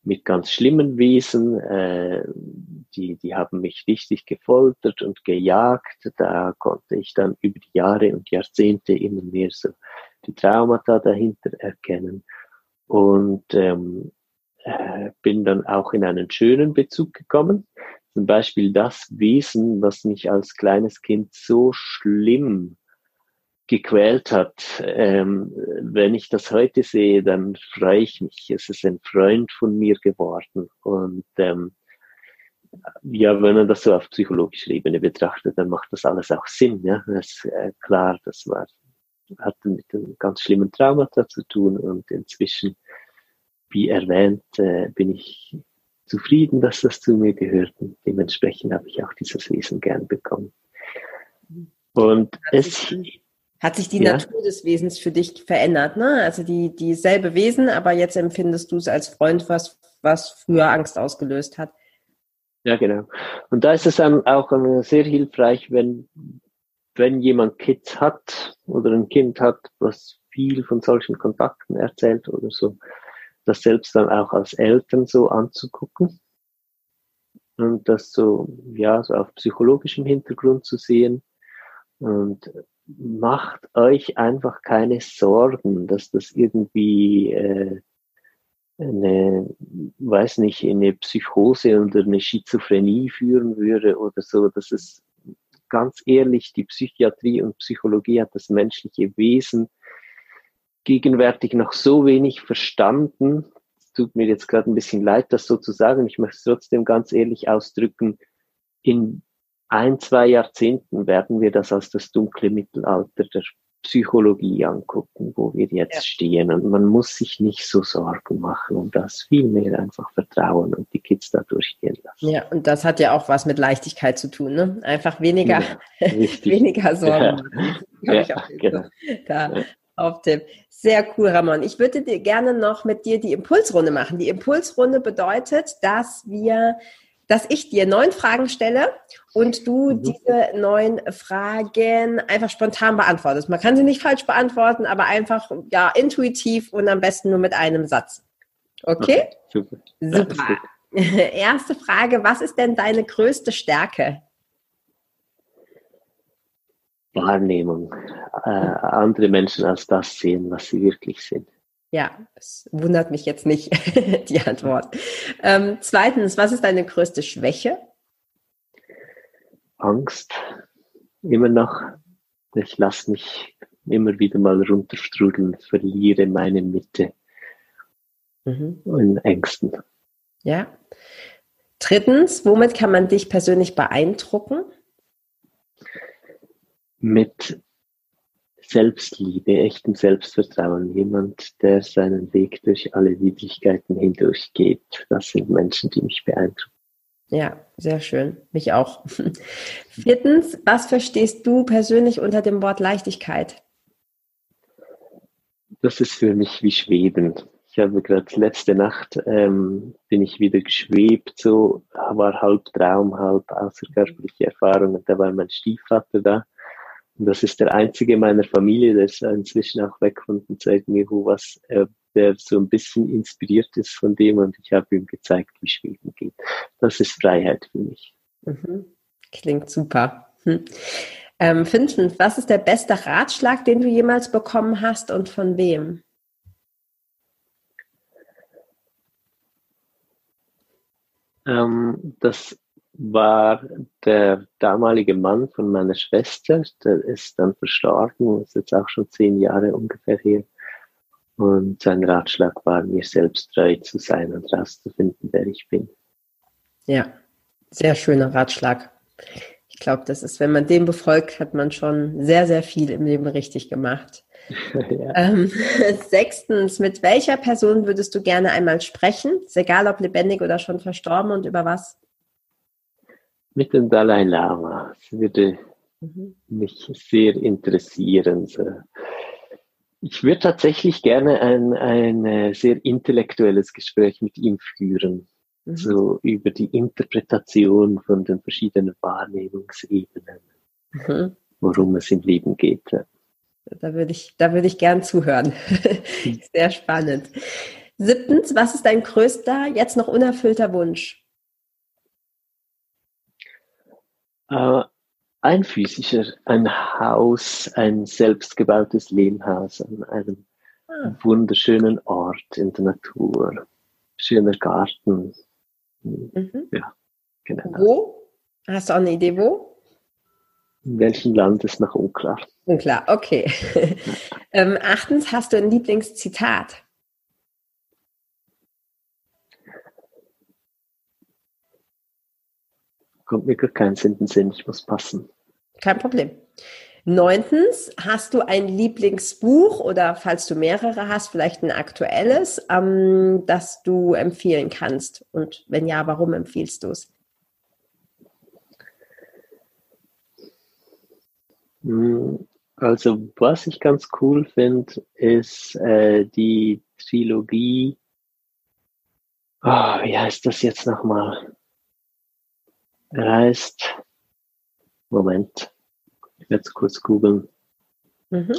mit ganz schlimmen Wesen. Äh, die, die haben mich richtig gefoltert und gejagt. Da konnte ich dann über die Jahre und Jahrzehnte immer mehr so die Traumata dahinter erkennen. Und ähm, äh, bin dann auch in einen schönen Bezug gekommen zum Beispiel das Wesen, was mich als kleines Kind so schlimm gequält hat. Ähm, wenn ich das heute sehe, dann freue ich mich. Es ist ein Freund von mir geworden. Und ähm, ja, wenn man das so auf psychologischer Ebene betrachtet, dann macht das alles auch Sinn. Ja, das ist äh, klar, das war hat mit einem ganz schlimmen Traumata zu tun und inzwischen, wie erwähnt, äh, bin ich zufrieden, dass das zu mir gehört und dementsprechend habe ich auch dieses Wesen gern bekommen. Und hat es sich, hat sich die ja? Natur des Wesens für dich verändert, ne? Also die dieselbe Wesen, aber jetzt empfindest du es als Freund, was was früher Angst ausgelöst hat. Ja, genau. Und da ist es auch sehr hilfreich, wenn wenn jemand Kids hat oder ein Kind hat, was viel von solchen Kontakten erzählt oder so, das selbst dann auch als Eltern so anzugucken und das so, ja, so auf psychologischem Hintergrund zu sehen und macht euch einfach keine Sorgen, dass das irgendwie äh, eine, weiß nicht, eine Psychose oder eine Schizophrenie führen würde oder so. Das ist ganz ehrlich, die Psychiatrie und Psychologie hat das menschliche Wesen gegenwärtig noch so wenig verstanden. Es tut mir jetzt gerade ein bisschen leid, das so zu sagen. Ich möchte es trotzdem ganz ehrlich ausdrücken. In ein, zwei Jahrzehnten werden wir das als das dunkle Mittelalter der Psychologie angucken, wo wir jetzt ja. stehen. Und man muss sich nicht so Sorgen machen um das, vielmehr einfach vertrauen und die Kids da durchgehen lassen. Ja, und das hat ja auch was mit Leichtigkeit zu tun, ne? Einfach weniger, ja, weniger Sorgen. Ja, ja genau. Da auf Tipp. Sehr cool, Ramon. Ich würde dir gerne noch mit dir die Impulsrunde machen. Die Impulsrunde bedeutet, dass wir dass ich dir neun Fragen stelle und du mhm. diese neun Fragen einfach spontan beantwortest. Man kann sie nicht falsch beantworten, aber einfach ja intuitiv und am besten nur mit einem Satz. Okay? okay super. Super. Erste Frage, was ist denn deine größte Stärke? Wahrnehmung. Äh, andere Menschen als das sehen, was sie wirklich sind. Ja, es wundert mich jetzt nicht, die Antwort. Ähm, zweitens, was ist deine größte Schwäche? Angst. Immer noch. Ich lasse mich immer wieder mal runterstrudeln, verliere meine Mitte mhm. in Ängsten. Ja. Drittens, womit kann man dich persönlich beeindrucken? Mit Selbstliebe, echtem Selbstvertrauen, jemand, der seinen Weg durch alle Widrigkeiten hindurch geht. Das sind Menschen, die mich beeindrucken. Ja, sehr schön. Mich auch. Viertens, was verstehst du persönlich unter dem Wort Leichtigkeit? Das ist für mich wie Schweben. Ich habe gerade letzte Nacht ähm, bin ich wieder geschwebt, so war halb Traum, halb außerkörperliche Erfahrung und da war mein Stiefvater da und das ist der einzige meiner Familie, der ist inzwischen auch weg von dem zweiten Jehovas, äh, der so ein bisschen inspiriert ist von dem und ich habe ihm gezeigt, wie Schweden geht. Das ist Freiheit für mich. Mhm. Klingt super. Hm. Ähm, fünftens, was ist der beste Ratschlag, den du jemals bekommen hast und von wem? Ähm, das war der damalige Mann von meiner Schwester, der ist dann verstorben, ist jetzt auch schon zehn Jahre ungefähr hier. Und sein Ratschlag war, mir selbst treu zu sein und rauszufinden, wer ich bin. Ja, sehr schöner Ratschlag. Ich glaube, das ist, wenn man den befolgt, hat man schon sehr, sehr viel im Leben richtig gemacht. ja. ähm, sechstens, mit welcher Person würdest du gerne einmal sprechen? Ist egal, ob lebendig oder schon verstorben und über was? Mit dem Dalai Lama. Das würde mhm. mich sehr interessieren. Ich würde tatsächlich gerne ein, ein äh, sehr intellektuelles Gespräch mit ihm führen. Mhm. So über die Interpretation von den verschiedenen Wahrnehmungsebenen, mhm. worum es im Leben geht. Da würde ich, da würde ich gern zuhören. Sehr spannend. Siebtens, was ist dein größter, jetzt noch unerfüllter Wunsch? Äh, ein physischer, ein Haus, ein selbstgebautes Lehmhaus an einem ah. wunderschönen Ort in der Natur. Schöner Garten. Mhm. Ja, genau. Wo? Hast du auch eine Idee, wo? In welchem Land ist noch unklar. Unklar, okay. ähm, achtens, hast du ein Lieblingszitat? Kommt mir gar keins in den Sinn, ich muss passen. Kein Problem. Neuntens, hast du ein Lieblingsbuch oder falls du mehrere hast, vielleicht ein aktuelles, ähm, das du empfehlen kannst? Und wenn ja, warum empfiehlst du es? Hm, also, was ich ganz cool finde, ist äh, die Trilogie. Oh, wie heißt das jetzt nochmal? Reist. Moment, ich werde es kurz googeln. Mhm.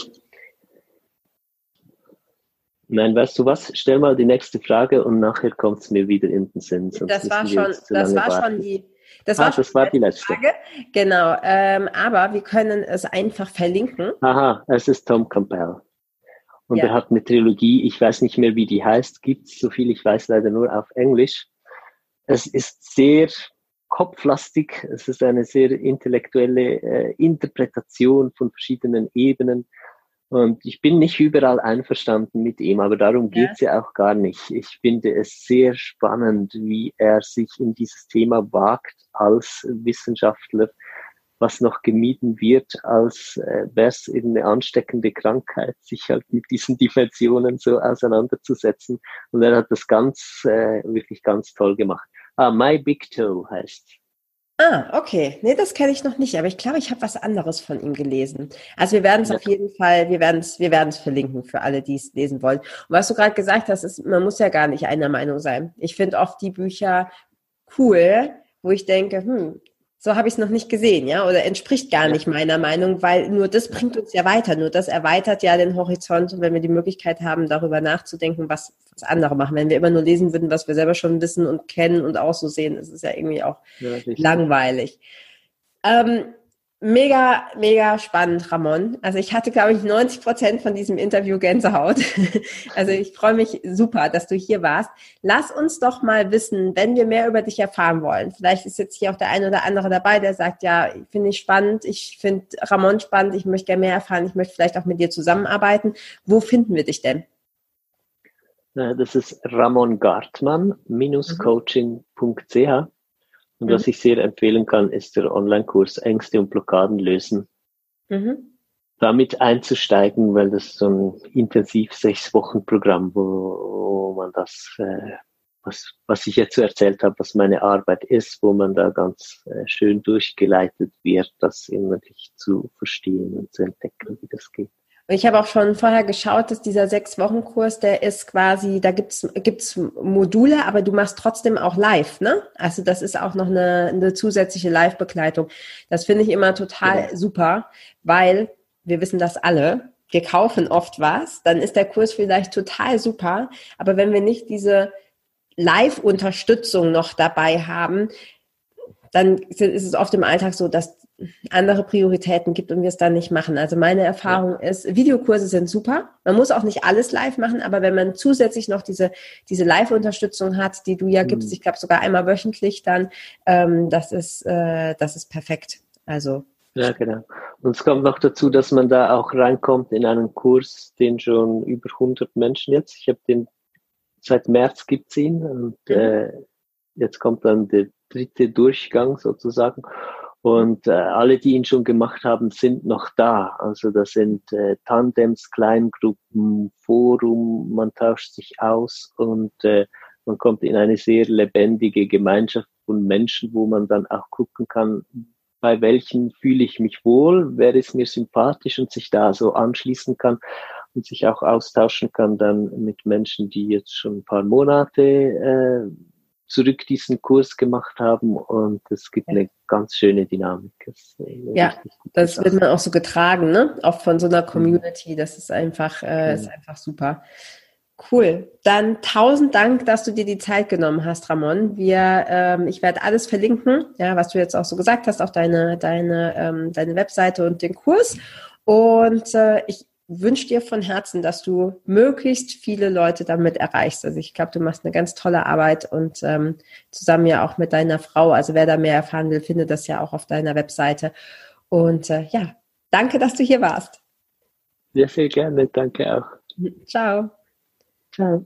Nein, weißt du was? Stell mal die nächste Frage und nachher kommt es mir wieder in den Sinn. das war schon, das war schon die. Das ah, war, das war die letzte Frage. Genau, ähm, aber wir können es einfach verlinken. Aha, es ist Tom Campbell. Und ja. er hat eine Trilogie, ich weiß nicht mehr, wie die heißt, gibt es so viel, ich weiß leider nur auf Englisch. Es ist sehr kopflastig. Es ist eine sehr intellektuelle äh, Interpretation von verschiedenen Ebenen. Und ich bin nicht überall einverstanden mit ihm, aber darum ja. geht's ja auch gar nicht. Ich finde es sehr spannend, wie er sich in dieses Thema wagt als Wissenschaftler was noch gemieden wird, als äh, wäre es eine ansteckende Krankheit, sich halt mit diesen Dimensionen so auseinanderzusetzen. Und er hat das ganz, äh, wirklich ganz toll gemacht. Ah, My Big Toe heißt. Ah, okay. Nee, das kenne ich noch nicht, aber ich glaube, ich habe was anderes von ihm gelesen. Also wir werden es ja. auf jeden Fall, wir werden es, wir werden es verlinken für alle, die es lesen wollen. Und was du gerade gesagt hast, ist, man muss ja gar nicht einer Meinung sein. Ich finde oft die Bücher cool, wo ich denke, hm, so habe ich es noch nicht gesehen, ja, oder entspricht gar nicht meiner Meinung, weil nur das bringt uns ja weiter, nur das erweitert ja den Horizont und wenn wir die Möglichkeit haben, darüber nachzudenken, was, was andere machen. Wenn wir immer nur lesen würden, was wir selber schon wissen und kennen und auch so sehen, ist es ja irgendwie auch ja, langweilig. Ähm, Mega, mega spannend, Ramon. Also ich hatte, glaube ich, 90 Prozent von diesem Interview Gänsehaut. Also ich freue mich super, dass du hier warst. Lass uns doch mal wissen, wenn wir mehr über dich erfahren wollen. Vielleicht ist jetzt hier auch der eine oder andere dabei, der sagt, ja, finde ich spannend, ich finde Ramon spannend, ich möchte gerne mehr erfahren, ich möchte vielleicht auch mit dir zusammenarbeiten. Wo finden wir dich denn? Das ist Ramon Gartmann, coaching.ch. Und mhm. was ich sehr empfehlen kann, ist der Online-Kurs Ängste und Blockaden lösen. Mhm. Damit einzusteigen, weil das so ein intensiv sechs Wochen Programm, wo, wo man das, äh, was, was ich jetzt so erzählt habe, was meine Arbeit ist, wo man da ganz äh, schön durchgeleitet wird, das eben wirklich zu verstehen und zu entdecken, wie das geht. Ich habe auch schon vorher geschaut, dass dieser Sechs-Wochen-Kurs, der ist quasi, da gibt's gibt's Module, aber du machst trotzdem auch live, ne? Also das ist auch noch eine, eine zusätzliche Live-Begleitung. Das finde ich immer total ja. super, weil wir wissen das alle. Wir kaufen oft was, dann ist der Kurs vielleicht total super, aber wenn wir nicht diese Live-Unterstützung noch dabei haben, dann ist es oft im Alltag so, dass andere Prioritäten gibt und wir es dann nicht machen. Also meine Erfahrung ja. ist, Videokurse sind super. Man muss auch nicht alles live machen, aber wenn man zusätzlich noch diese, diese Live-Unterstützung hat, die du ja gibst, mhm. ich glaube sogar einmal wöchentlich dann, ähm, das ist, äh, das ist perfekt. Also. Ja, genau. Und es kommt noch dazu, dass man da auch reinkommt in einen Kurs, den schon über 100 Menschen jetzt, ich habe den seit März gibt's ihn und mhm. äh, jetzt kommt dann der dritte Durchgang sozusagen. Und äh, alle, die ihn schon gemacht haben, sind noch da. Also das sind äh, Tandems, Kleingruppen, Forum, man tauscht sich aus und äh, man kommt in eine sehr lebendige Gemeinschaft von Menschen, wo man dann auch gucken kann, bei welchen fühle ich mich wohl, wer ist mir sympathisch und sich da so anschließen kann und sich auch austauschen kann dann mit Menschen, die jetzt schon ein paar Monate äh, zurück diesen Kurs gemacht haben und es gibt eine ganz schöne Dynamik. Das ja, das wird man auch so getragen, ne? Auch von so einer mhm. Community. Das ist einfach, äh, ist einfach super. Cool. Dann tausend Dank, dass du dir die Zeit genommen hast, Ramon. Wir, ähm, ich werde alles verlinken, ja, was du jetzt auch so gesagt hast, auch deine, deine, ähm, deine Webseite und den Kurs. Und äh, ich wünsche dir von Herzen, dass du möglichst viele Leute damit erreichst. Also ich glaube, du machst eine ganz tolle Arbeit und ähm, zusammen ja auch mit deiner Frau. Also wer da mehr erfahren will, findet das ja auch auf deiner Webseite. Und äh, ja, danke, dass du hier warst. Sehr, sehr gerne. Danke auch. Ciao. Ciao.